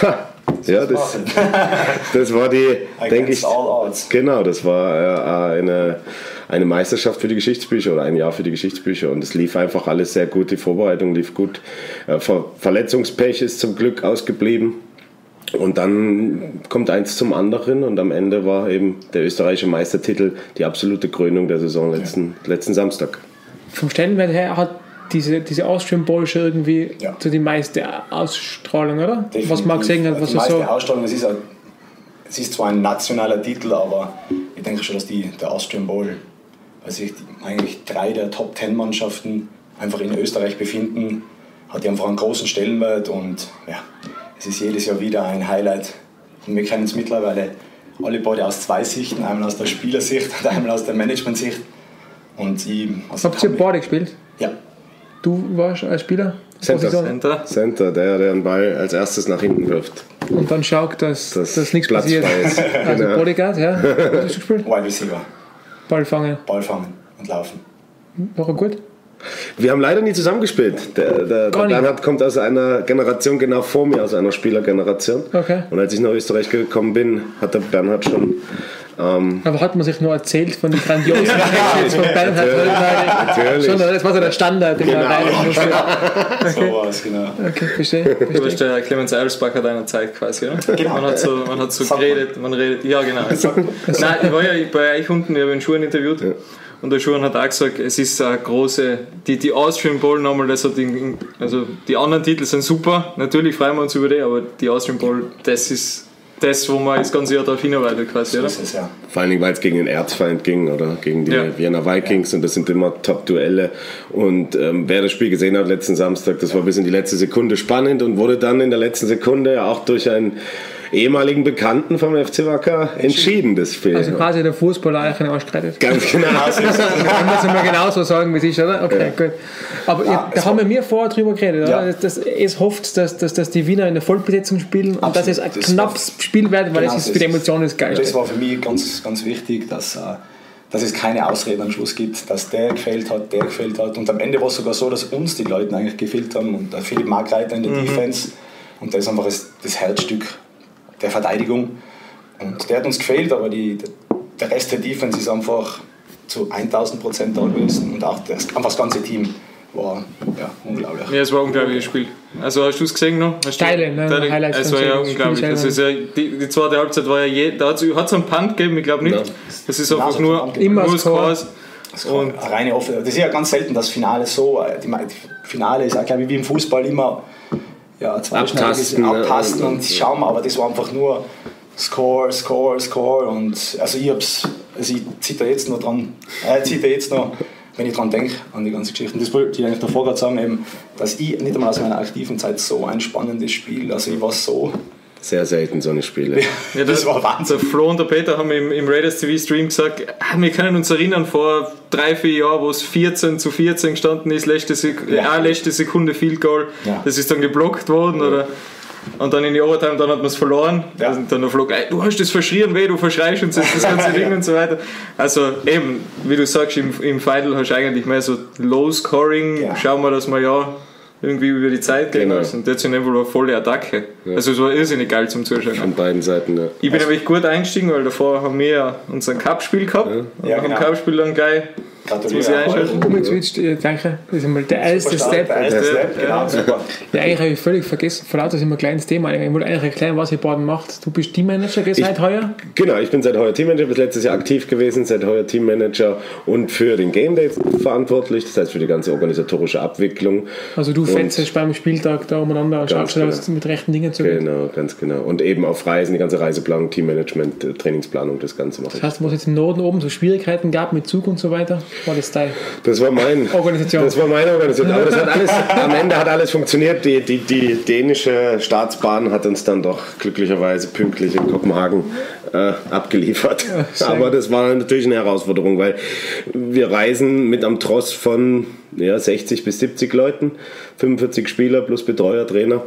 S3: Ha. Ja, das, das war die, denke ich, genau, das war äh, eine, eine Meisterschaft für die Geschichtsbücher oder ein Jahr für die Geschichtsbücher und es lief einfach alles sehr gut, die Vorbereitung lief gut. Äh, Ver Verletzungspech ist zum Glück ausgeblieben. Und dann kommt eins zum anderen und am Ende war eben der österreichische Meistertitel die absolute Krönung der Saison letzten, ja. letzten Samstag.
S1: Vom Stellenwert her hat diese, diese Austrian Bowl schon irgendwie ja. so die meiste Ausstrahlung, oder?
S3: Definitiv. Was man gesehen hat, was die meiste so Ausstrahlung, es ist, ein, es ist zwar ein nationaler Titel, aber ich denke schon, dass die, der Austrian Bowl, weil sich eigentlich drei der Top Ten Mannschaften einfach in Österreich befinden, hat einfach einen großen Stellenwert und ja, es ist jedes Jahr wieder ein Highlight. Und wir kennen es mittlerweile alle beide aus zwei Sichten, einmal aus der Spielersicht und einmal aus der Managementsicht. Und ich,
S1: also Habt ihr beide gespielt?
S3: Ja.
S1: Du warst als Spieler?
S3: Center. Center. Center, der, der den Ball als erstes nach hinten wirft.
S1: Und dann schaut, dass, das dass nichts Platz passiert. Ist. Also genau. Bodyguard, ja. Was
S3: hast du gespielt? Wide Receiver.
S1: Ball fangen.
S3: Ball fangen und laufen.
S1: War er gut?
S3: Wir haben leider nie zusammengespielt. Der, der, der Bernhard kommt aus einer Generation genau vor mir, aus einer Spielergeneration.
S1: Okay.
S3: Und als ich nach Österreich gekommen bin, hat der Bernhard schon
S1: ähm, Aber hat man sich nur erzählt von den grandiosen Matches von Bernhard Natürlich. Schon, das war so der Standard, den genau.
S4: Okay. So war es, genau.
S1: Okay, verstehe.
S2: Du bist der Clemens Eilsbacher deiner Zeit quasi, oder? Genau. Man hat so, man hat so geredet, man redet, ja genau. Nein, ich war ja bei euch unten, ich habe den Schuhen interviewt. Ja. Und der Schuhen hat auch gesagt, es ist eine große, die, die Austrian Bowl nochmal, das hat den, also die anderen Titel sind super, natürlich freuen wir uns über die, aber die Austrian Bowl, das ist das, wo man das ganze Jahr darauf hinarbeitet quasi, oder?
S3: So ja. Vor allen Dingen, weil es gegen den Erzfeind ging oder gegen die ja. Vienna Vikings und das sind immer Top-Duelle. Und ähm, wer das Spiel gesehen hat letzten Samstag, das war bis in die letzte Sekunde spannend und wurde dann in der letzten Sekunde auch durch ein ehemaligen Bekannten vom FC Wacker entschieden, das Spiel.
S1: Also quasi der Fußballer eigentlich einen Arsch gerettet.
S3: Ganz genau.
S1: Kann man es mal genauso sagen, wie es ist, oder? Okay, ja. gut. Aber ja, da haben wir vorher drüber geredet, oder? Ja. Dass, es hofft, dass, dass, dass die Wiener in der Vollbesetzung spielen und dass es ein das knappes Spiel wird, weil genau, es ist für die Emotionen ist geil.
S4: Das war für mich ganz, ganz wichtig, dass, äh, dass es keine Ausreden am Schluss gibt, dass der gefällt hat, der gefällt hat. Und am Ende war es sogar so, dass uns die Leute eigentlich gefehlt haben und Philipp Markreiter in der mhm. Defense. Und das ist einfach das, das Herzstück der Verteidigung. Und der hat uns gefehlt, aber die, der Rest der Defense ist einfach zu 1000 Prozent da gewesen. Und auch das, einfach das ganze Team war ja, unglaublich.
S2: Ja, es war ein unglaubliches Spiel. Also hast du es gesehen noch? Hast
S1: Teile, ne?
S2: Teile, Highlights es war ja unglaublich. Also ja, die, die, zweite Halbzeit war ja je, da hat es einen Punt gegeben, ich glaube nicht. Ja. Das ist einfach nur,
S1: immer nur Scores.
S4: Und reine Offen. Das ist ja ganz selten, das Finale so. Die, die Finale ist auch, glaube ich, wie im Fußball immer ja,
S3: abtasten,
S4: abtasten und schauen, aber das war einfach nur Score, Score, Score und also ich hab's, also ich zitter jetzt noch dran, äh, zitter jetzt noch, wenn ich dran denke, an die ganze Geschichte. Und das wollte ich eigentlich davor gerade sagen, eben, dass ich nicht einmal aus meiner aktiven Zeit so ein spannendes Spiel, also ich war so
S3: sehr selten so eine Spiele.
S2: Ja, das, das war Wahnsinn. Der Flo und der Peter haben im, im Raiders TV Stream gesagt, ah, wir können uns erinnern, vor drei, vier Jahren, wo es 14 zu 14 gestanden ist, letzte, Sek ja. äh, letzte Sekunde Field Goal, ja. das ist dann geblockt worden ja. oder und dann in die Overtime, dann hat man es verloren. Ja. Also dann der Flo, du hast das verschrien weh, du verschreist uns das ganze Ding und so weiter. Also eben, wie du sagst, im, im Final hast du eigentlich mehr so Low Scoring, ja. schauen wir, dass wir ja irgendwie über die Zeit gehen genau. lassen. Und jetzt sind einfach eine volle Attacke. Ja. Also es war irrsinnig geil zum Zuschauen.
S3: Von beiden Seiten, ja.
S2: Ich bin also nämlich gut eingestiegen, weil davor haben wir ja unser Cup-Spiel gehabt. Ja. Und ja, nach dem genau. Cup-Spiel dann gleich Muss ich einschalten.
S1: Umgeswitcht, danke. Das ist einmal der erste Step. Der erste Step, genau, super. Ja, eigentlich habe ich völlig vergessen, vor lauter ist immer ein kleines Thema. Ich wollte eigentlich erklären, was ihr Baden macht. Du bist Teammanager seit ich, heuer?
S3: Genau, ich bin seit heuer Teammanager, bis letztes Jahr aktiv gewesen, seit heuer Teammanager und für den Game Day verantwortlich, das heißt für die ganze organisatorische Abwicklung.
S1: Also du fetzt beim Spieltag da umeinander und schaust, genau. dass mit rechten Dingen zu
S3: Genau, ganz genau. Und eben auf Reisen, die ganze Reiseplanung, Teammanagement, äh, Trainingsplanung, das Ganze mache
S1: ich. Das heißt, was jetzt im Norden oben so Schwierigkeiten gab mit Zug und so weiter, war
S3: das war mein Organisation. Das war meine Organisation. Aber das hat alles, am Ende hat alles funktioniert. Die, die, die dänische Staatsbahn hat uns dann doch glücklicherweise pünktlich in Kopenhagen äh, abgeliefert. Ja, Aber das war natürlich eine Herausforderung, weil wir reisen mit am Tross von ja, 60 bis 70 Leuten, 45 Spieler plus Betreuer, Trainer.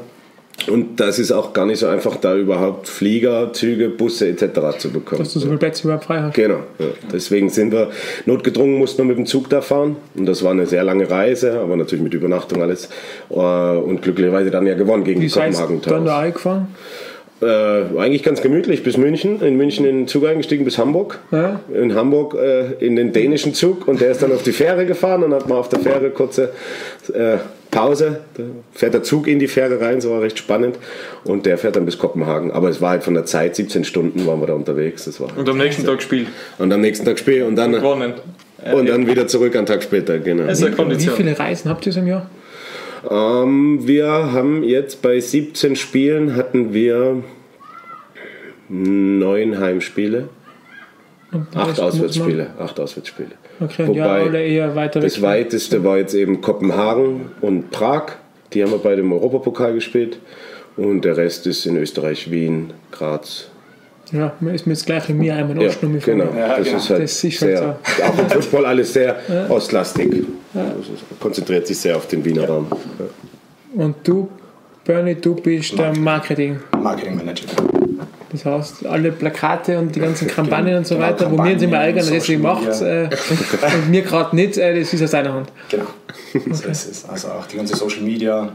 S3: Und das ist auch gar nicht so einfach, da überhaupt Flieger, Züge, Busse etc. zu bekommen.
S1: Dass du so viele Plätze überhaupt frei hast.
S3: Genau. Ja. Deswegen sind wir notgedrungen, mussten wir mit dem Zug da fahren. Und das war eine sehr lange Reise, aber natürlich mit Übernachtung alles. Äh, und glücklicherweise dann ja gewonnen gegen
S1: Wie
S3: die Kopenhagen
S1: Wie dann da eingefahren?
S3: Äh, eigentlich ganz gemütlich bis München. In München in den Zug eingestiegen bis Hamburg. Ja. In Hamburg äh, in den dänischen Zug und der ist dann auf die Fähre gefahren und hat mal auf der Fähre kurze äh, Pause. Da fährt der Zug in die Fähre rein, so war recht spannend. Und der fährt dann bis Kopenhagen. Aber es war halt von der Zeit, 17 Stunden waren wir da unterwegs. Das war
S2: und am nächsten Tag Spiel.
S3: Und am nächsten Tag Spiel und dann, und, und dann wieder zurück einen Tag später. Genau.
S1: Also wie viele Reisen habt ihr so im Jahr?
S3: Ähm, wir haben jetzt bei 17 Spielen hatten wir neun Heimspiele. Acht Auswärtsspiele. Acht Auswärtsspiele.
S1: Okay, Wobei ja, eher weiter
S3: Das weiteste war jetzt eben Kopenhagen und Prag. Die haben wir bei dem Europapokal gespielt. Und der Rest ist in Österreich, Wien, Graz.
S1: Ja, ist mir das gleiche wie mir einmal
S3: ja, Genau, ja, das genau. ist halt das ist sehr, halt so. auch im Fußball alles sehr ja. ostlastig. Ja. Also konzentriert sich sehr auf den Wiener Raum.
S1: Und du, Bernie, du bist der Marketing.
S4: Marketing Manager.
S1: Das heißt, alle Plakate und die ganzen Kampagnen
S4: Genau,
S1: und so
S4: genau,
S1: weiter, wo wir uns immer
S4: Kampagnen,
S1: ärgern, sie
S4: Social
S1: macht äh, und mir gerade nicht, äh, das ist aus seiner Hand.
S4: Genau, so ist es. Also auch die ganze Social Media,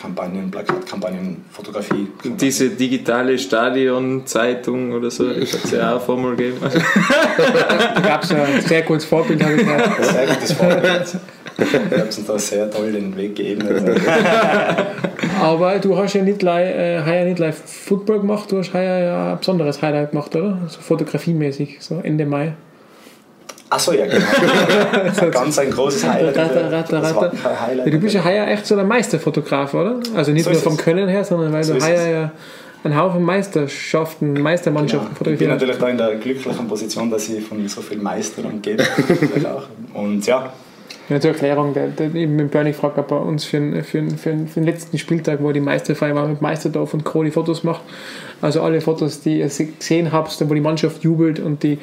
S4: Kampagnen, Plakatkampagnen, Fotografie.
S2: Diese digitale Stadionzeitung oder so, das hat es ja auch vor mal gegeben.
S1: Da gab es ein sehr gutes Vorbild, habe ich gehört.
S4: Ein sehr gutes Vorbild. Ich habe uns da sehr toll den Weg geebnet.
S1: Aber du hast ja nicht gleich, äh, nicht gleich Football gemacht, du hast heuer ja ein besonderes Highlight gemacht, oder? So fotografiemäßig, so Ende Mai.
S4: Achso, ja, genau. Ganz ein großes Highlight.
S1: Ratter, ratter, ratter.
S4: Highlight.
S1: Du bist ja heuer echt so der Meisterfotograf, oder? Also nicht
S4: So
S1: nur vom
S4: es.
S1: Können her, sondern weil
S4: So
S1: du heuer ja einen Haufen Meisterschaften, Meistermannschaften
S4: Ja, ich bin
S1: fotografiert
S4: natürlich da in der glücklichen Position, dass ich von so vielen Meistern umgebe. Und ja,
S1: Ja, zur Erklärung, der, der, eben mit Bernie fragt, ob er uns für den, für, den, für, den, für den letzten Spieltag, wo die Meisterfeier war, mit Meisterdorf und Co. die Fotos macht. Also alle Fotos, die ihr se- gesehen habt, wo die Mannschaft jubelt und, die,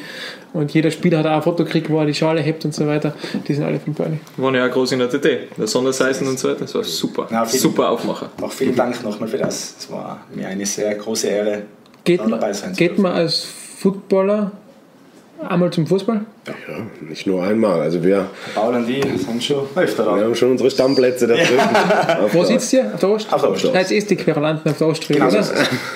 S1: und jeder Spieler hat auch ein Foto gekriegt, wo er die Schale hebt und so weiter, die sind alle von Bernie.
S2: Waren ja auch groß in der TT, der Sonderseisen und so weiter. Das war super.
S4: Ja, vielen-
S2: super Aufmacher.
S4: noch vielen Dank nochmal für das. Es war mir eine sehr große Ehre,
S1: Geht,
S4: dabei sein zu
S1: geht
S4: dürfen.
S1: man als Footballer einmal zum Fußball?
S3: Ja, nicht nur einmal. Also wir,
S4: Paul und ich sind schon öfter
S3: wir
S4: da.
S3: haben schon unsere Stammplätze da drüben. Auf
S1: Wo sitzt ihr? Auf der Ost?
S4: Auf der Ost.
S1: Jetzt ist die Querulanten auf der Oststrecke,
S4: Genau
S1: oder?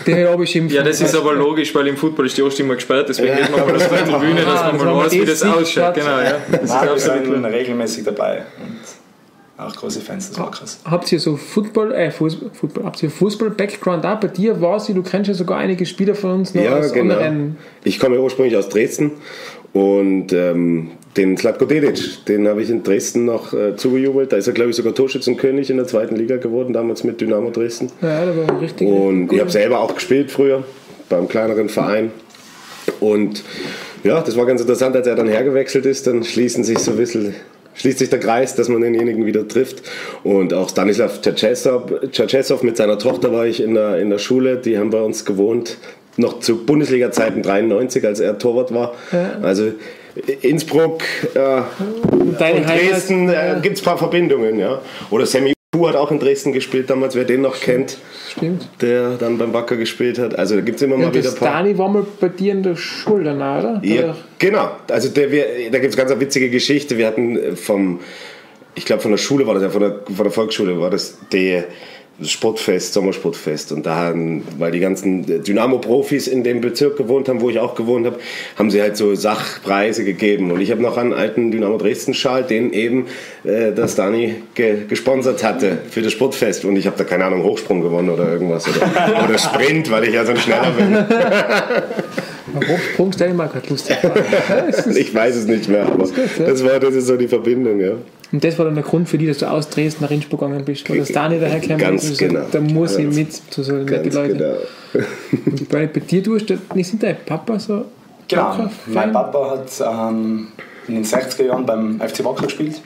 S1: Die habe ich schimpfen.
S2: Ja, das ist aber logisch, weil im Football ist die Ost immer gesperrt, deswegen geht man mal auf der Tribüne, dass
S1: Ah,
S2: man
S1: das
S2: mal weiß, wie das ausschaut. Genau, ja. Das ist
S4: wir
S2: absolut
S4: regelmäßig dabei und auch große Fans des Wackers.
S1: Habt ihr so Football, äh, Fußball, Football habt ihr Fußball-Background auch? Bei dir war sie, du kennst ja sogar einige Spieler von uns noch
S3: Ja,
S1: aus
S3: genau.
S1: anderen.
S3: Ich komme ursprünglich aus Dresden und ähm, den Slatko Dedic, den habe ich in Dresden noch äh, zugejubelt. Da ist er, glaube ich, sogar Torschützenkönig in der zweiten Liga geworden, damals mit Dynamo Dresden.
S1: Ja, da war richtig.
S3: Und ich habe selber auch gespielt früher beim kleineren Verein. Und ja, das war ganz interessant, als er dann hergewechselt ist, dann schließen sich so ein bisschen, schließt sich der Kreis, dass man denjenigen wieder trifft. Und auch Stanislav Tschetschesow mit seiner Tochter war ich in der, in der Schule, die haben bei uns gewohnt, noch zu Bundesliga-Zeiten 93, als er Torwart war. Also Innsbruck äh,
S1: Deine
S3: und Dresden äh, gibt es ein paar Verbindungen. Ja. Oder Sammy Fu hat auch in Dresden gespielt damals, wer den noch kennt
S1: Stimmt.
S3: der dann beim Wacker gespielt hat. Also da gibt es immer mal
S1: Ja,
S3: wieder
S1: das
S3: ein paar.
S1: Dani war mal bei dir in der Schule, na, oder?
S3: Ja, genau. Also der, wir, da gibt es ganz eine witzige Geschichte. Wir hatten äh, vom, ich glaube von der Schule war das ja, von der, von der Volksschule war das die das Sportfest, Sommersportfest. Und da haben, weil die ganzen Dynamo-Profis in dem Bezirk gewohnt haben, wo ich auch gewohnt habe, haben sie halt so Sachpreise gegeben. Und ich habe noch einen alten Dynamo Dresden-Schal, den eben äh, das Dani ge gesponsert hatte für das Sportfest. Und ich habe da, keine Ahnung, Hochsprung gewonnen oder irgendwas. Oder, oder Sprint, weil ich ja so ein Schneller bin.
S1: Hochsprung mal gerade lustig.
S3: Ich weiß es nicht mehr, aber das, war, das ist so die Verbindung, ja.
S1: Und das war dann der Grund für dich, dass du aus Dresden nach Innsbruck gegangen bist. Weil das Dani dahergekommen
S3: Ganz
S1: ist. und so,
S3: genau.
S1: Da muss ich
S3: Ganz-
S1: mit zu so nette
S3: Ganz
S1: Leute.
S3: genau.
S1: Und bei, bei dir, du hast, nicht sind dein Papa so.
S4: Genau,
S1: Wacker-Fan?
S4: mein Papa hat ähm, in den 60er Jahren beim FC Wacker gespielt.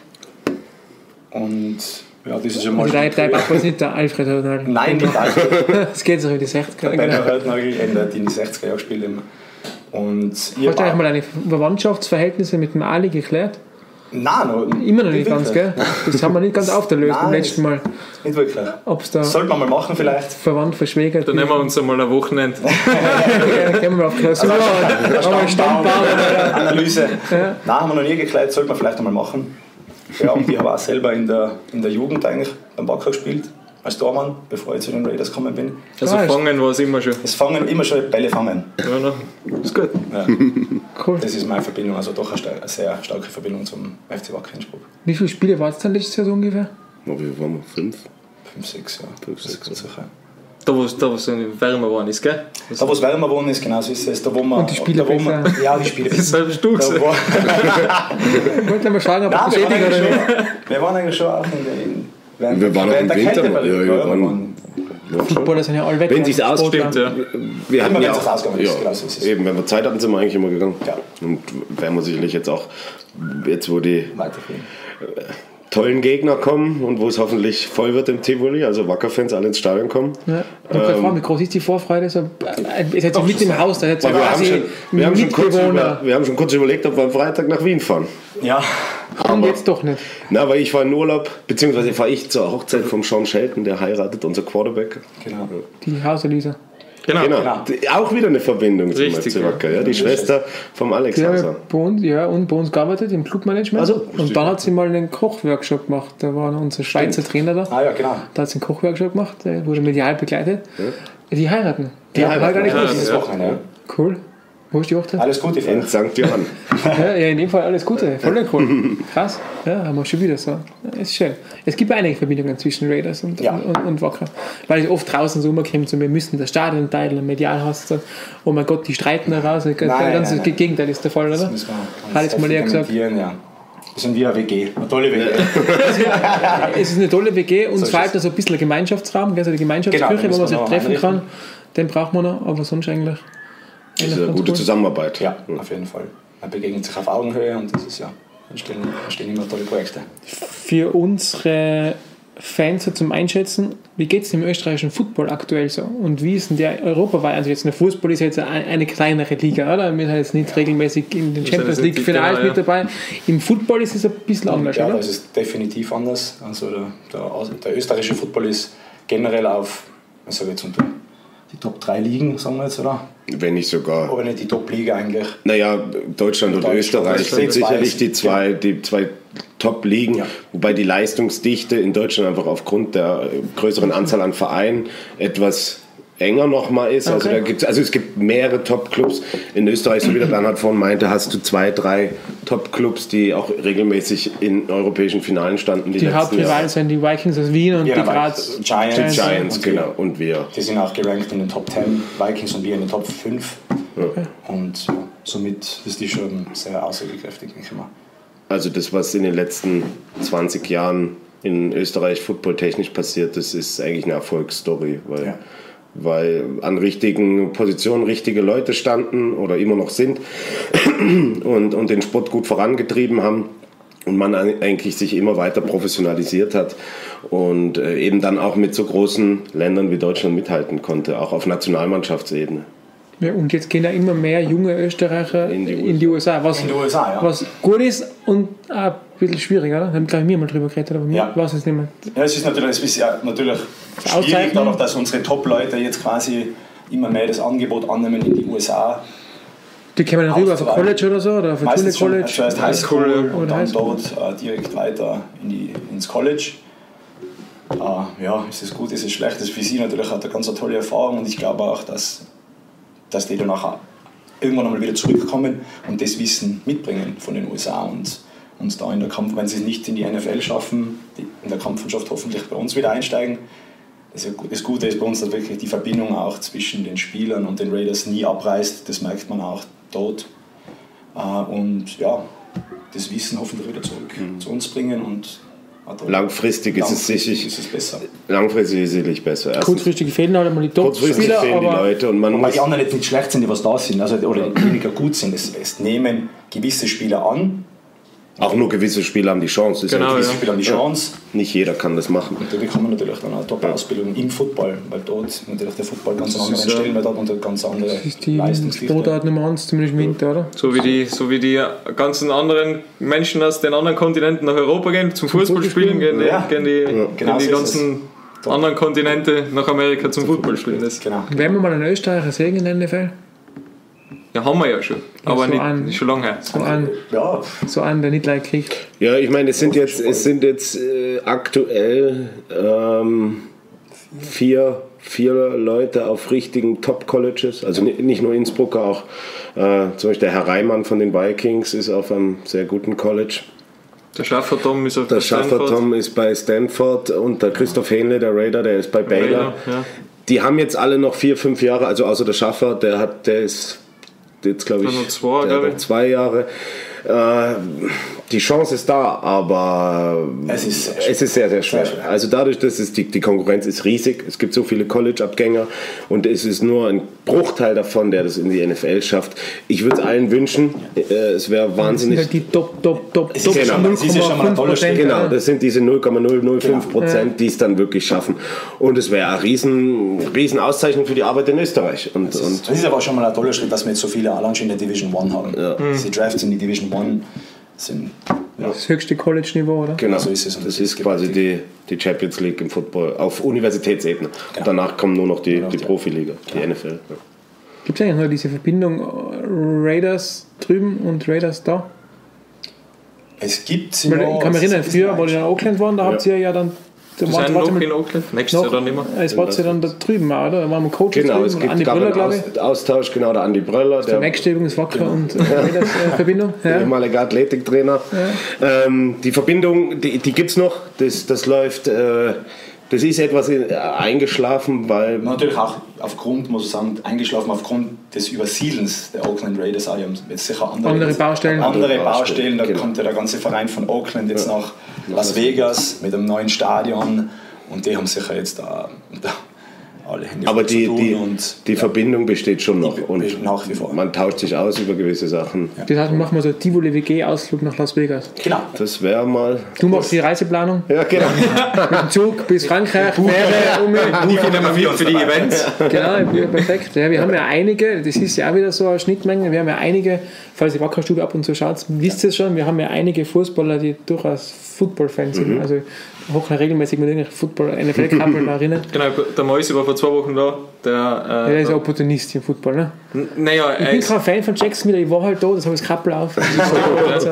S4: Und ja, das ist schon mal.
S1: Also dein, dein Papa ist nicht der Alfred Hörnagel.
S4: Nein, nicht Alfred.
S1: Das geht so in die 60er.
S4: Benno
S1: Genau.
S4: Der hat in die 60er Jahre gespielt. Immer. Und ihr
S1: Hast du eigentlich mal deine Verwandtschaftsverhältnisse mit dem Ali geklärt?
S4: Nein, noch,
S1: Immer noch nicht ganz, gell? Das haben wir nicht ganz aufgelöst beim letzten Mal.
S4: Nicht wirklich.
S1: Ob es da
S4: Sollte man mal machen, vielleicht.
S1: verwandt, verschwägert
S2: Dann nehmen wir uns einmal ein Wochenende.
S1: Ja, Gehen wir mal auf Klausur.
S4: Also,
S1: Haben wir Stammbaum.
S4: Analyse. Nein, haben wir noch nie gekleidet, sollte man vielleicht einmal machen. Ja, und ich habe auch selber in der, in der Jugend eigentlich beim Wacker gespielt, als Tormann, bevor ich zu den Raiders gekommen bin.
S2: Also
S1: Ah,
S2: fangen war es immer schon.
S4: Das Fangen, immer schon Bälle fangen.
S2: Ja, na, ist gut.
S4: Ja,
S1: Cool.
S4: das ist meine Verbindung, also doch eine, sehr starke Verbindung zum FC Wacker Innsbruck.
S1: Wie viele Spiele war es dann letztes Jahr so ungefähr?
S3: Oh, wie waren wir? Fünf?
S4: Fünf, sechs, ja.
S3: Fünf,
S4: ist
S3: sechs,
S4: ganz sicher.
S2: Da, wo es da, wo's wärmer geworden ist, gell?
S4: Da, wo es wärmer geworden ist, genau so ist es. Da, wo man,
S1: Und die Spiele
S4: da, wo man. Ja, die Spiele
S2: Das hast du
S4: Da,
S2: gesagt.
S4: wo,
S1: Ich wollte mal fragen, ob
S4: Nein,
S1: das
S4: wir, waren
S1: bestätigt
S4: eigentlich
S1: oder nicht.
S4: wir waren eigentlich schon auch in der, in, während,
S3: Wir waren auch im
S4: der
S3: Winter. Ja, wir
S4: Ja,
S3: waren-
S1: Footballer sind ja alle weg.
S3: Wenn sich's ausgeht,
S2: ja.
S3: Wir hatten
S4: Immer
S3: ja auch,
S4: ausgegangen ist,
S3: ja,
S4: genau so ist es.
S3: eben, wenn wir Zeit hatten, sind wir eigentlich immer gegangen.
S4: Ja.
S3: Und werden wir sicherlich jetzt auch, jetzt wo die
S4: Weiterführen.
S3: Tollen Gegner kommen und wo es hoffentlich voll wird im Tivoli, also Wacker-Fans alle ins Stadion kommen.
S1: Ja. Gerade gefragt, wie groß ist die Vorfreude? So, äh, ihr seid so
S4: Doch,
S1: mit im. Haus, da
S3: Aber wir, haben
S1: quasi
S3: schon, wir, haben schon kurz über, wir haben schon kurz überlegt, ob wir am Freitag nach Wien fahren.
S4: Ja,
S1: Und jetzt doch nicht.
S3: Na, weil ich war in Urlaub, beziehungsweise fahre ich zur Hochzeit vom Sean Shelton, der heiratet, unser Quarterback.
S4: genau.
S1: Die Hauselisa.
S2: Genau.
S3: Genau. Die- Auch wieder eine Verbindung zum
S2: Richtig,
S3: FC Wacker. Ja. Die Schwester vom Alex
S1: Die
S3: Hauser.
S1: hat bei uns, ja, und bei uns gearbeitet im Clubmanagement.
S3: Also,
S1: und dann hat sie mal einen Kochworkshop gemacht. Da war unser Schweizer Trainer da.
S4: Ah ja, genau.
S1: Da hat sie einen Kochworkshop gemacht, der wurde medial begleitet. Die heiraten. Die,
S3: Die
S1: haben
S3: heiraten.
S1: gar nicht
S2: Ja, ja.
S4: Wochenende. Ja.
S1: Cool. Wo ist die Hochzeit?
S4: Alles Gute,
S3: In
S4: Frank.
S3: St. Johann.
S1: Ja, ja, in dem Fall alles Gute. Voll cool. Krass. Ja, haben wir schon wieder so. Ja, ist schön. Es gibt einige Verbindungen zwischen Raiders und,
S4: Ja.
S1: und, und Wacker. Weil es oft draußen so umkommt, so, wir müssen das Stadion teilen, medial hast du, oh mein Gott, die streiten da raus. Das
S4: nein,
S1: ganze
S4: nein.
S1: Gegenteil ist der Fall, oder?
S4: Das müssen wir
S1: Hat jetzt mal eher gesagt.
S4: Ja. Wir sind wie eine WG. Eine tolle WG.
S1: Es ist eine tolle WG, uns
S4: ist
S1: fehlt da so ein bisschen ein Gemeinschaftsraum, also die Gemeinschaftsküche,
S4: Genau,
S1: wo man sich
S4: wir
S1: treffen kann. Den braucht man noch, aber sonst eigentlich.
S3: Das ist eine gute
S1: cool.
S3: Zusammenarbeit.
S4: Ja, auf jeden Fall. Man begegnet sich auf Augenhöhe und das ist ja, entstehen, entstehen immer tolle Projekte.
S1: Für unsere Fans so zum Einschätzen, wie geht es im österreichischen Football aktuell so? Und wie ist denn der europaweit? Also jetzt der Fußball ist jetzt eine, eine kleinere Liga, oder? Wir sind jetzt nicht regelmäßig in den Champions League Finals
S2: genau,
S1: mit
S2: ja.
S1: dabei. Im Football ist es ein bisschen anders,
S4: Ja,
S1: oder?
S4: das ist definitiv anders. Also der, der, der österreichische Football ist generell auf, was sage ich jetzt unter die Top 3 Ligen, sagen wir jetzt, oder?
S3: Wenn nicht sogar.
S4: Aber nicht die Top-Liga eigentlich.
S3: Naja, Deutschland und
S4: Deutschland,
S3: Österreich sind sicherlich die zwei, die zwei Top-Ligen,
S4: Ja.
S3: wobei die Leistungsdichte in Deutschland einfach aufgrund der größeren Anzahl an Vereinen etwas enger nochmal ist. Also,
S1: Okay.
S3: da gibt's, also es gibt mehrere Top-Clubs. In Österreich, so wie der Bernhard vorhin meinte, hast du zwei, drei Top-Clubs, die auch regelmäßig in europäischen Finalen standen.
S1: Die
S3: letzten
S1: Hauptrivalen sind die Vikings aus Wien und
S4: Ja,
S1: die Graz.
S4: Giants,
S3: Die Giants,
S4: und
S3: genau. Und wir.
S4: Die sind auch gerankt in den Top 10, Vikings und wir in den Top 5. Und ja, somit ist die schon sehr aussagekräftig, denke ich mal.
S3: Also das, was in den letzten 20 Jahren in Österreich footballtechnisch passiert ist, ist eigentlich eine Erfolgsstory, weil,
S4: Ja.
S3: Weil an richtigen Positionen richtige Leute standen oder immer noch sind und, und den Sport gut vorangetrieben haben und man eigentlich sich immer weiter professionalisiert hat und äh, eben dann auch mit so großen Ländern wie Deutschland mithalten konnte, auch auf Nationalmannschaftsebene.
S1: Ja, und jetzt gehen ja immer mehr junge Österreicher
S3: In
S1: in
S3: die
S1: die, USA, was,
S4: In die USA, ja.
S1: was gut ist und auch ein bisschen schwierig, oder? Da haben glaube ich mir mal drüber geredet, aber mir
S4: Ja.
S1: weiß es nicht mehr.
S4: Ja, es ist natürlich, es ist ja natürlich schwierig, dadurch, dass unsere Top-Leute jetzt quasi immer mehr das Angebot annehmen in die USA.
S1: Die kommen dann rüber auf ein. College oder so, oder auf ein College.
S4: zuerst High School
S2: Highschool,
S4: und
S1: oder
S4: dann dort äh, direkt weiter in die, ins College. Äh, ja, ist es gut, ist es schlecht? Das ist für sie natürlich hat eine ganz tolle Erfahrung und ich glaube auch, dass, dass die dann auch irgendwann einmal wieder zurückkommen und das Wissen mitbringen von den USA und uns da in der Kampf, wenn sie es nicht in die NFL schaffen, die in der Kampfmannschaft hoffentlich bei uns wieder einsteigen. Das, Gute ist bei uns, dass wirklich die Verbindung auch zwischen den Spielern und den Raiders nie abreißt. Das merkt man auch dort. Äh, und ja, das Wissen hoffentlich wieder zurück zu uns bringen und
S3: Langfristig ist es sicherlich,
S4: ist es besser.
S3: langfristig ist es sicherlich besser. Erstens,
S1: Kurzfristig fehlen halt einmal die
S3: kurzfristig
S1: Top-Spieler,
S3: fehlen die Leute und man muss
S4: die anderen jetzt nicht schlecht sind, die was da sind, also, oder weniger gut sind. Es, es nehmen gewisse Spieler an,
S3: Auch nur gewisse Spieler haben die Chance. Das ist
S2: Genau,
S3: ja
S4: gewisse
S2: ja.
S4: Spieler haben die Chance.
S3: Nicht jeder kann das machen.
S4: Und die bekommen natürlich dann eine Top-Ausbildung im Football, weil dort natürlich der Football ganz
S2: ist ja-
S4: Stellenwert hat und eine ganz andere
S1: das
S4: Leistungsdichte.
S1: 1, zumindest im Winter, oder?
S2: So wie, die, so wie die ganzen anderen Menschen aus den anderen Kontinenten nach Europa gehen, zum Fußball spielen, gehen die,
S4: Ja.
S2: gehen die,
S4: Genau
S2: gehen die
S4: so
S2: ganzen anderen Kontinente nach Amerika zum Fußball spielen. Das
S4: Genau.
S1: Werden wir mal einen Österreicher sehen in der NFL?
S2: Ja, haben wir ja schon, aber
S1: so
S2: nicht,
S1: ein-
S2: nicht schon lange her.
S1: So einen,
S4: Ja,
S1: so einen der nicht leicht kriegt.
S3: Ja, ich meine, es sind jetzt, es sind jetzt äh, aktuell ähm, vier, vier Leute auf richtigen Top-Colleges. Also ni- nicht nur Innsbrucker, auch äh, zum Beispiel der Herr Reimann von den Vikings ist auf einem sehr guten College.
S2: Der Schaffer Tom ist auf
S3: Der
S2: der
S3: Schaffer. Tom ist bei Stanford und der Christoph Hähnle, der Raider, der ist bei Baylor.
S2: Baylor, ja.
S3: Die haben jetzt alle noch vier, fünf Jahre, also außer der Schaffer, der hat, der ist jetzt glaube ich,
S2: zwei, glaub ich.
S3: zwei Jahre. Äh, die Chance ist da, aber
S4: Es ist sehr
S3: es ist sehr, sehr schwer.
S4: Sehr schwer.
S3: Also dadurch, dass es die, die Konkurrenz ist riesig, es gibt so viele College-Abgänger und es ist nur ein Bruchteil davon, der das in die NFL schafft. Ich würde es allen wünschen, äh, es wäre
S1: Das sind
S3: wahnsinnig
S1: halt die Top, Top, Top, Top
S4: ist ja schon- es ist ja schon mal ein
S1: 0,5
S4: toller Schritt.
S1: Prozent.
S3: Genau, das sind diese 0,005 Prozent,
S4: Genau.
S3: die es dann wirklich schaffen. Und es wäre eine riesen, riesen Auszeichnung für die Arbeit in Österreich. Und, und
S4: das ist aber auch schon mal ein toller Schritt, dass wir jetzt so viele allein schon in der Division 1 haben. Diese Drafts in die Division 1 sind
S1: Das höchste College-Niveau, oder?
S3: Genau,
S4: So ist es. Und
S3: das
S4: das
S3: ist quasi
S4: die-
S3: die, Champions League im Football auf Universitätsebene. Und danach kommen nur noch die,
S4: noch
S3: die Profiliga, die NFL. Ja.
S1: Gibt es eigentlich noch diese Verbindung äh, Raiders drüben und Raiders da?
S4: Es gibt sie noch,
S1: ich kann mich erinnern, früher, wo die in Auckland waren, da habt ihr ja dann.
S2: Sind
S1: wart
S2: noch
S1: ihr
S2: in
S1: mit-
S2: Oakland, nächstes Jahr
S1: noch,
S2: dann nicht mehr.
S1: es war ja dann da drüben oder? Da waren wir Coaches
S3: Genau,
S1: drüben
S3: es gibt
S1: Andi
S3: gab
S1: Brüller,
S3: einen
S1: glaube ich.
S3: Aus, Austausch, genau, der Andi Bröller,
S1: Der
S3: der
S1: nächste übrigens Wacker
S3: Genau.
S1: und äh, äh, Verbindung. Ja.
S3: ehemalige Athletiktrainer. Ähm, die Verbindung, die, die gibt es noch, das, das läuft, äh, das ist etwas äh, eingeschlafen, weil
S4: Natürlich auch aufgrund, muss ich sagen, eingeschlafen aufgrund des Übersiedelns der Oakland Raiders. auch. Die haben jetzt sicher andere,
S1: Andere Baustellen.
S4: Andere
S3: Andere
S4: Baustellen.
S3: Baustellen,
S4: Da
S3: genau.
S4: kommt ja der ganze Verein von Oakland jetzt nach Las Vegas mit einem neuen Stadion. Und die haben sicher jetzt da, da alle Hände
S3: aber die,
S4: zu tun.
S3: die,
S4: und
S3: die Verbindung besteht schon noch und
S4: nach wie vor.
S3: man tauscht sich aus über gewisse Sachen.
S1: Das heißt, wir machen mal so einen Tivoli WG-Ausflug nach Las Vegas.
S4: Genau.
S3: Das wäre mal.
S1: Du machst die Reiseplanung
S3: Ja, genau.
S1: mit dem Zug bis Frankreich, Fähre, um
S2: Die nehmen wir für die Events.
S1: Genau, ja, perfekt. Ja, wir haben ja einige, das ist ja auch wieder so eine Schnittmenge, wir haben ja einige, falls ihr Wackerstube ab und zu schaut, wisst ihr es schon, wir haben ja einige Fußballer, die durchaus Football-Fans sind. Also hoch regelmäßig mit irgendwelchen Football-NFL-Kabeln da erinnern.
S2: Genau, der Mäusi war vor zwei Wochen da. Der,
S1: Ja,
S2: äh,
S1: der ist Opportunist im Football. Ne?
S2: n- naja,
S1: Ich bin kein Fan von Jacksonville, ich war halt da, das habe ich das Kappel auf. Das ist gut. Also,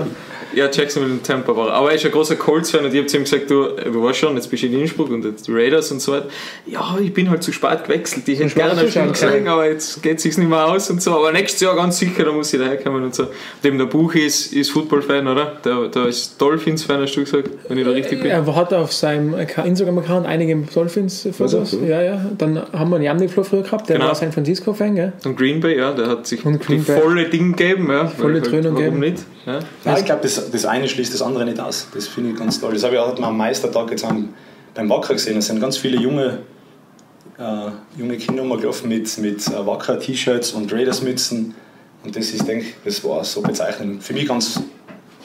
S2: ja, Jacksonville und Tampa war er. Aber er ist ein großer Colts-Fan und ich habe zu ihm gesagt, du, du weißt schon, jetzt bist du in Innsbruck und jetzt die Raiders und so weiter. Ja, ich bin halt zu spät gewechselt. Ich hätte gerne
S1: zuschauen
S2: gesehen, aber jetzt geht es sich nicht mehr aus und so. Aber nächstes Jahr ganz sicher, da muss ich daherkommen und so. Und eben der Buch ist, ist Football-Fan, oder? Der, der ist Dolphins-Fan, hast du gesagt, wenn ich da richtig bin.
S1: er hat auf seinem Instagram-Account einige Dolphins-Fotos. Ja, ja. Dann haben wir einen Jan Flo früher gehabt, der
S2: Genau.
S1: war San Francisco-Fan. Gell?
S2: Und Green Bay, ja, der hat sich
S1: Und Green
S2: die volle Ding gegeben. Ja,
S1: volle
S2: Weil halt,
S1: Dröhnung
S2: Warum
S1: geben.
S2: nicht? Ja.
S4: Ja, ich glaube, das, das eine schließt das andere nicht aus. Das finde ich ganz toll. Das habe ich auch am Meistertag jetzt am, beim Wacker gesehen. Es sind ganz viele junge, äh, junge Kinder rumgelaufen mit, mit äh, Wacker-T-Shirts und Raiders-Mützen. Und das ist, denke ich, das war so bezeichnend. Für mich ganz,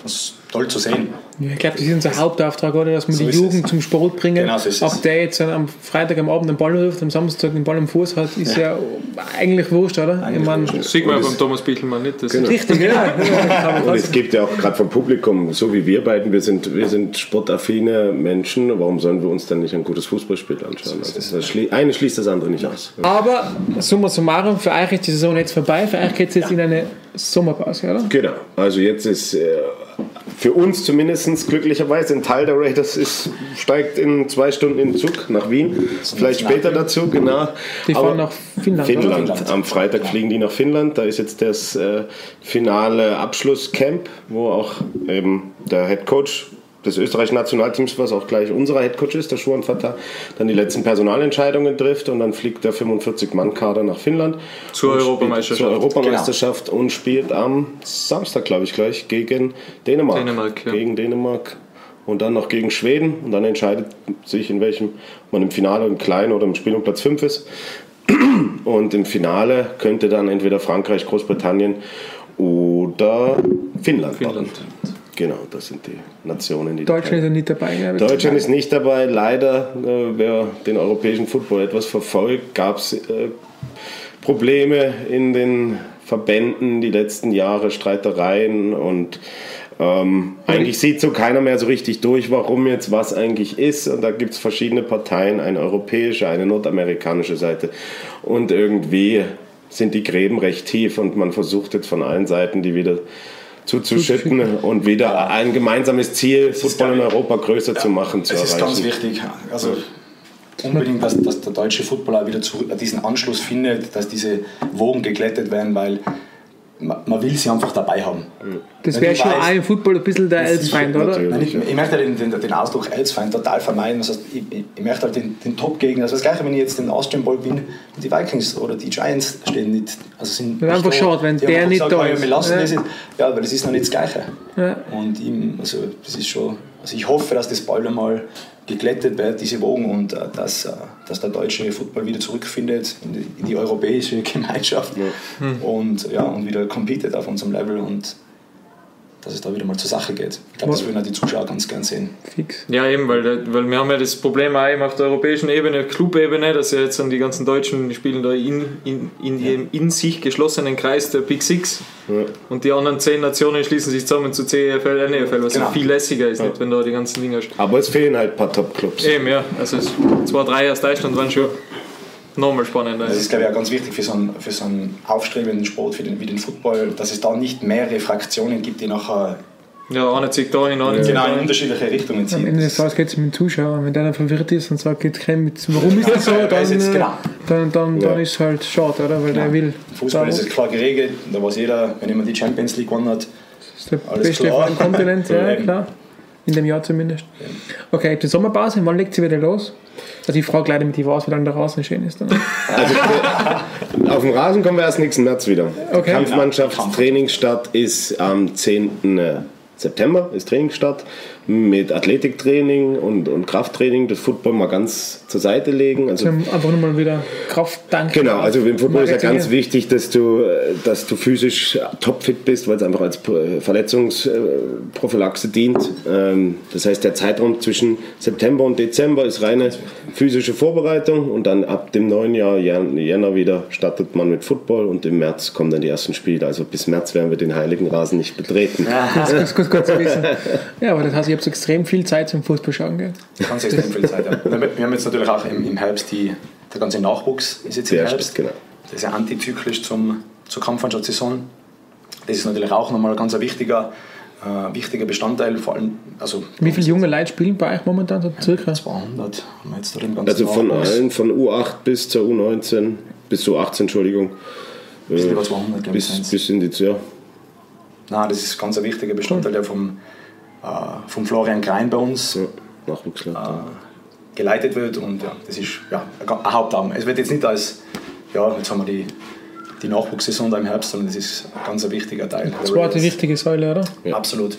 S4: ganz toll zu sehen.
S1: Ja, ich glaube, das ist unser Hauptauftrag, oder? Dass wir
S4: So
S1: die Jugend
S4: es.
S1: zum Sport bringen.
S4: Genau, so ist es.
S1: Ob der jetzt am Freitag am Abend den Ball wirft, am Samstag den Ball am Fuß hat, ist ja, eigentlich wurscht, oder? ich
S4: Eigentlich
S1: meine,
S4: wurscht.
S2: Das sieht man ja
S3: es-
S2: beim Thomas Bichelmann nicht. Das
S3: Genau.
S1: richtig, ja.
S3: Und es gibt ja auch gerade vom Publikum, so wie wir beiden, wir sind, wir sind sportaffine Menschen, warum sollen wir uns dann nicht ein gutes Fußballspiel anschauen? Also das schli eine schließt das andere nicht aus.
S1: Aber summa summarum, für euch ist die Saison jetzt vorbei, für euch geht es jetzt in eine Sommerpause, oder?
S3: Genau, also jetzt ist äh, für uns zumindest glücklicherweise ein Teil der Raiders ist, steigt in zwei Stunden in den Zug nach Wien, vielleicht später dazu, genau.
S1: Die fahren
S3: Aber-
S1: nach Finnland?
S3: Finnland.
S4: Finnland.
S3: Am Freitag fliegen die nach Finnland. Da ist jetzt das äh, finale Abschlusscamp, wo auch eben der Head Coach des österreichischen Nationalteams, was auch gleich unser Head Coach ist, der Schuan Fatah, dann die letzten Personalentscheidungen trifft und dann fliegt der 45-Mann-Kader nach Finnland.
S2: Zur Europameisterschaft.
S3: Zur Europameisterschaft und spielt am Samstag, glaube ich, gleich gegen Dänemark.
S2: Dänemark, ja.
S3: Gegen Dänemark und dann noch gegen Schweden und dann entscheidet sich, in welchem man im Finale im Kleinen oder im Spiel um Platz 5 ist. Und im Finale könnte dann entweder Frankreich, Großbritannien oder Finnland.
S2: Finnland.
S3: machen. Genau, das sind die Nationen, die
S1: Deutschland ist ja nicht dabei. Gell?
S3: Deutschland ist nicht dabei. Leider, äh, wer den europäischen Football etwas verfolgt, gab es äh, Probleme in den Verbänden die letzten Jahre, Streitereien und ähm, eigentlich sieht so keiner mehr so richtig durch, warum jetzt was eigentlich ist. Und da gibt es verschiedene Parteien, eine europäische, eine nordamerikanische Seite. Und irgendwie sind die Gräben recht tief und man versucht jetzt von allen Seiten die wieder zuzuschütten und wieder ein gemeinsames Ziel, Football in Europa größer zu machen, zu
S4: Es ist ganz
S3: erreichen.
S4: wichtig. Also unbedingt, dass, dass der deutsche Footballer wieder zurück, diesen Anschluss findet, dass diese Wogen geglättet werden, weil man, man will sie einfach dabei haben.
S1: Das wäre schon
S4: weißt-
S1: auch im Football ein bisschen der Erzfeind, oder?
S4: Nein, ich, ich möchte den, den, den Ausdruck Erzfeind total vermeiden. Das heißt, ich, ich- möchte halt den, den Top-Gegner. Also das gleiche, wenn ich jetzt den Austrian Bowl bin und die Vikings oder die Giants stehen nicht. Also sind
S1: ist einfach
S4: nicht
S1: schade, wenn der nicht
S4: gesagt,
S1: da
S4: ja,
S1: ist.
S4: Wir lassen
S1: Ja.
S4: das jetzt. Ja, aber das ist noch nicht das Gleiche.
S1: Ja.
S4: Und ihm, also das ist schon. Also ich hoffe, dass das bald einmal geglättet wird, diese Wogen, und äh, dass, äh, dass der deutsche Football wieder zurückfindet in die, in die europäische Gemeinschaft und, ja, und wieder competet auf unserem Level. Und dass es da wieder mal zur Sache geht. Ich glaube, das würden auch die Zuschauer ganz gern sehen.
S1: Fix.
S2: Ja, eben, weil, weil wir haben ja das Problem auch eben auf der europäischen Ebene, Club-Ebene, dass ja jetzt dann die ganzen Deutschen spielen da in, in, in ihrem in sich geschlossenen Kreis der Big Six
S3: Ja.
S2: und die anderen zehn Nationen schließen sich zusammen zu CEFL, NFL, was
S4: Genau.
S2: viel lässiger ist, nicht, wenn da die ganzen Dinger stehen.
S3: Aber es fehlen halt ein paar Top-Clubs.
S2: Eben, ja, also es- zwei, drei aus Deutschland waren schon nochmal spannender.
S4: Das ist, glaube ich, auch ganz wichtig für so einen, für so einen aufstrebenden Sport wie den, wie den Football, dass es da nicht mehrere Fraktionen gibt, die nachher
S2: Ja, eine zieht da hin, eine zieht
S4: genau in unterschiedliche Richtungen
S1: Am
S4: ziehen.
S1: Ende des Tages geht es mit dem Zuschauer. Wenn der verwirrt ist und sagt, geht kein mit, warum ist das so,
S4: Ja,
S1: dann,
S4: ist jetzt-
S1: äh,
S4: genau.
S1: dann, dann, dann
S3: Ja.
S1: ist es halt schade, oder? Weil der will.
S4: Fußball ist es klar geregelt, da weiß jeder, wenn jemand die Champions League gewonnen hat,
S1: ist der
S4: alles
S1: beste
S4: klar.
S1: auf dem Kontinent, ja,
S4: Ja,
S1: klar. In dem Jahr zumindest. Okay, die Sommerpause, wann legt sie wieder los? Also ich frage leider mit die was, wie lange der Rasen schön ist. Dann.
S3: Also, auf dem Rasen kommen wir erst nächsten März wieder.
S1: Okay.
S3: Kampfmannschaftstrainingsstart ist am 10. September, ist Trainingsstart mit Athletiktraining und, und Krafttraining. Das Football mal ganz zur Seite legen. Also
S1: einfach nur mal wieder Kraft danken.
S3: Genau, also im Football ist ja ganz wichtig, dass du, dass du physisch topfit bist, weil es einfach als äh, Verletzungsprophylaxe dient. Ähm, Das heißt, der Zeitraum zwischen September und Dezember ist reine physische Vorbereitung und dann ab dem neuen Jahr, Jänner wieder, startet man mit Football und im März kommen dann die ersten Spiele. Also bis März werden wir den heiligen Rasen nicht betreten.
S1: Das ist gut, gut zu wissen. Ja, aber das heißt, ich habe extrem viel Zeit zum Fußball schauen. Gell?
S4: ganz extrem viel Zeit. Ja. Wir haben jetzt natürlich auch im, im Herbst die, der ganze Nachwuchs ist jetzt im
S3: Der
S4: Herbst.
S3: Genau.
S4: Das ist ja antizyklisch zum, zur Kampfmannschaftssaison. Das ist natürlich auch nochmal ein ganz ein wichtiger, äh, wichtiger Bestandteil, vor allem, also
S1: Wie viele junge Leute spielen bei euch momentan? So circa?
S4: 200 haben wir jetzt da ganzen
S3: Also von
S4: Nachwuchs.
S3: allen, von U8 bis zur U19, bis zu 18, Entschuldigung. Äh,
S4: über 200, glaube ich,
S3: Bis, bis in die, ja,
S4: Nein, das ist ganz ein wichtiger Bestandteil, der vom, äh, vom Florian Krein bei uns
S3: ja, Nachwuchsleiter.
S4: geleitet wird und ja, das ist ja, ein Hauptarm. Es wird jetzt nicht als, ja, jetzt haben wir die, die Nachwuchssaison da im Herbst, sondern das ist ein ganz ein wichtiger Teil. der
S1: Zweite
S4: Raiders.
S1: wichtige Säule, oder?
S3: Ja.
S4: Absolut.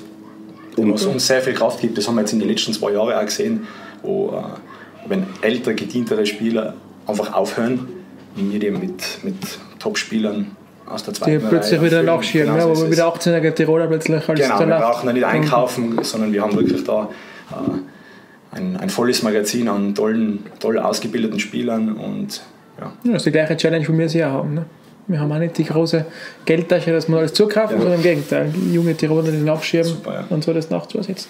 S4: Was uns sehr viel Kraft gibt, das haben wir jetzt in den letzten zwei Jahren auch gesehen, wo äh, wenn ältere, gedientere Spieler einfach aufhören, wie wir die mit, mit Top-Spielern aus der
S1: Die
S4: zweiten
S1: plötzlich
S4: Reihe
S1: wieder nachschieben,
S4: Genau
S1: ja, wo wir wieder 18er Tiroler plötzlich als
S4: Genau, wir brauchen ja nicht einkaufen, sondern wir haben wirklich da äh, ein, ein volles Magazin an tollen, toll ausgebildeten Spielern und ja,
S1: Ja, das ist die gleiche Challenge, wie wir sie auch haben. Ne? Wir haben auch nicht die große Geldtasche, dass wir alles zukaufen, sondern im Gegenteil, die junge Tiroler den nachschieben
S4: Super, ja.
S1: und so das nachzusetzen.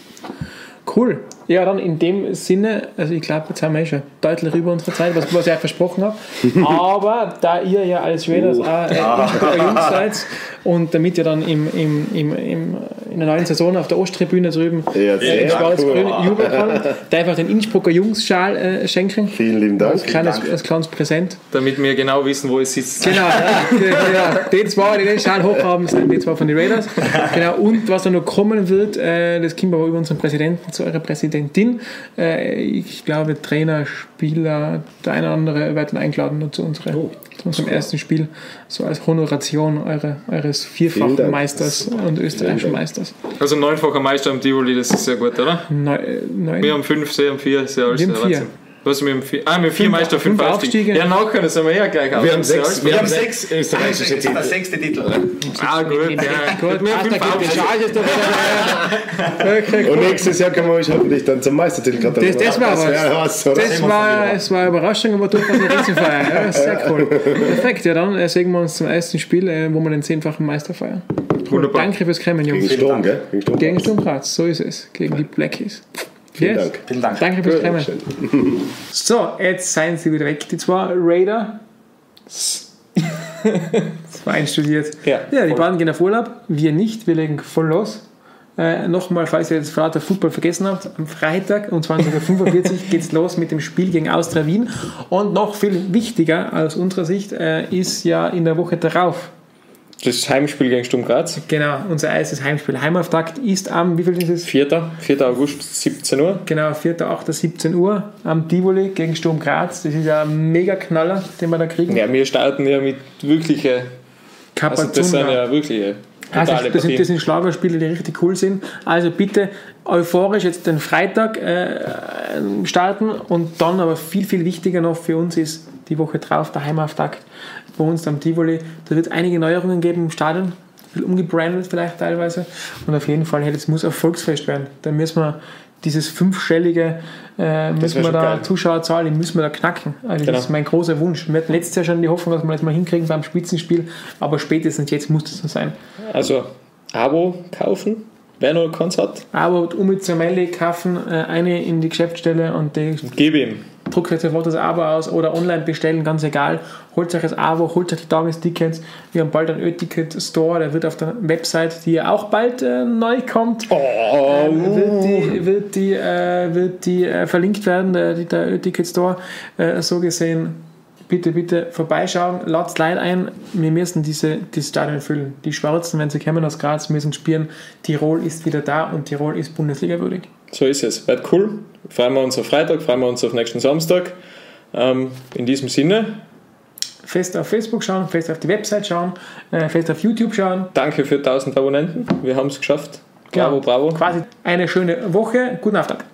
S1: Cool. Ja, dann in dem Sinne, also ich glaube, jetzt haben wir eh schon deutlich über unsere Zeit, was, was ich euch versprochen habe. Aber da ihr ja als Raiders
S3: Oh.
S1: auch äh, Innsbrucker Jungs seid und damit ihr dann im, im, im, im, in der neuen Saison auf der Osttribüne drüben
S3: Ja,
S1: in schwarz-grün
S3: cool.
S1: jubeln könnt, da einfach den Innsbrucker Jungs-Schal äh, schenken.
S3: Vielen lieben Dank.
S1: Als kleines,
S4: Dank.
S1: als kleines Präsent.
S2: Damit wir genau wissen, wo es sitzt.
S1: Genau, ja, genau. die zwei, die den Schal hochhaben, sind die zwei von den Raiders. Genau, und was dann noch kommen wird, äh, das kommt aber über unseren Präsidenten zu eurer Präsidentin. Äh, ich glaube, Trainer, Spieler, der eine oder andere werden eingeladen zu, unsere,
S3: Oh,
S1: zu unserem ersten Spiel, so als Honoration eure, eures vierfachen. Meisters und österreichischen Meisters.
S2: Also neunfacher Meister am Tivoli, das ist sehr gut, oder?
S1: Neu, äh, neun.
S2: Wir haben fünf, sie haben vier, ja alles
S1: Wir haben
S2: der
S1: vier.
S2: Was, wir haben vier? Ah, haben vier Meister, fünf,
S1: fünf
S2: Aufstiege.
S1: Aufstiege.
S2: Ja, nachher, das haben wir ja gleich
S3: Wir haben sechs, wir haben sechs österreichische
S4: das ist der
S3: Titel.
S4: sechste Titel.
S2: Ah, gut, ja.
S1: Gut,
S2: Wir haben fünf
S3: Und nächstes Jahr können wir euch hoffentlich dann zum Meistertitel gratulieren.
S1: Das, das war was.
S3: oder?
S1: Das war, es war eine Überraschung, aber durchaus eine Riesenfeier. Ja, sehr cool. Perfekt, ja dann äh, sehen wir uns zum ersten Spiel, äh, wo wir den zehnfachen Meister feiern. Cool.
S2: Wunderbar.
S1: Danke fürs Kommen,
S3: Gegen
S1: Jungs.
S3: Sturm, gell? Gegen Sturm.
S1: Gegen Sturm Graz, so ist es. Gegen die Blackies.
S3: Vielen
S1: Yes.
S3: Dank.
S4: Vielen Dank.
S1: Danke fürs Kommen. So, jetzt seien sie wieder weg. Die zwei Raider. das war einstudiert.
S2: Ja,
S1: ja die beiden gehen auf Urlaub. Wir nicht, wir legen voll los. Äh, Nochmal, falls ihr jetzt Vater Football vergessen habt, am Freitag um 20.45 Uhr geht es los mit dem Spiel gegen Austria Wien. Und noch viel wichtiger aus unserer Sicht äh, ist ja in der Woche darauf,
S2: Das Heimspiel gegen Sturm Graz.
S1: genau, unser erstes Heimspiel. Heimauftakt ist am, wie viel ist es?
S2: 4. 4. August, 17 Uhr.
S1: Genau, 4. 8. 17 Uhr am Tivoli gegen Sturm Graz. Das ist ja ein mega Knaller, den wir da kriegen.
S2: Ja, wir starten ja mit wirkliche, also das sind ja wirkliche
S1: Also das, sind, das sind Schlagerspiele, die richtig cool sind. Also bitte euphorisch jetzt den Freitag äh, starten und dann aber viel, viel wichtiger noch für uns ist die Woche drauf der Heimauftakt bei uns am Tivoli. Da wird es einige Neuerungen geben im Stadion. umgebrandet vielleicht teilweise. Und auf jeden Fall, hey, das muss ein Volksfest werden. Da müssen wir dieses fünfstellige äh, müssen wir da geil. Zuschauerzahl, die müssen wir da knacken. Also genau. Das ist mein großer Wunsch. Wir hatten letztes Jahr schon die Hoffnung, dass wir das mal hinkriegen beim Spitzenspiel, aber spätestens jetzt muss das so sein.
S2: Also Abo kaufen, wer noch keins hat.
S1: Abo mit zur Melde kaufen, äh, eine in die Geschäftsstelle und die.
S2: Gib ihm
S1: druckt euch sofort das Abo aus oder online bestellen, ganz egal. Holt euch das Abo, holt euch die Tagestickets. Wir haben bald einen Ö-Ticket Store, der wird auf der Website, die ja auch bald äh, neu kommt, oh, äh, wird die, wird die, äh, wird die äh, verlinkt werden, der, der Ö-Ticket Store. Äh, so gesehen, bitte, bitte vorbeischauen, ladet Leute ein. Wir müssen diese, dieses Stadion füllen. Die Schwarzen, wenn sie kommen aus Graz, müssen spielen. Tirol ist wieder da und Tirol ist Bundesliga würdig.
S2: So ist es. Wird cool. Freuen wir uns auf Freitag, freuen wir uns auf nächsten Samstag. Ähm, in diesem Sinne.
S1: Fest auf Facebook schauen, fest auf die Website schauen, äh, fest auf YouTube schauen.
S2: Danke für 1000 Abonnenten. Wir haben es geschafft.
S1: Bravo, genau. bravo. Quasi eine schöne Woche. Guten Auftrag.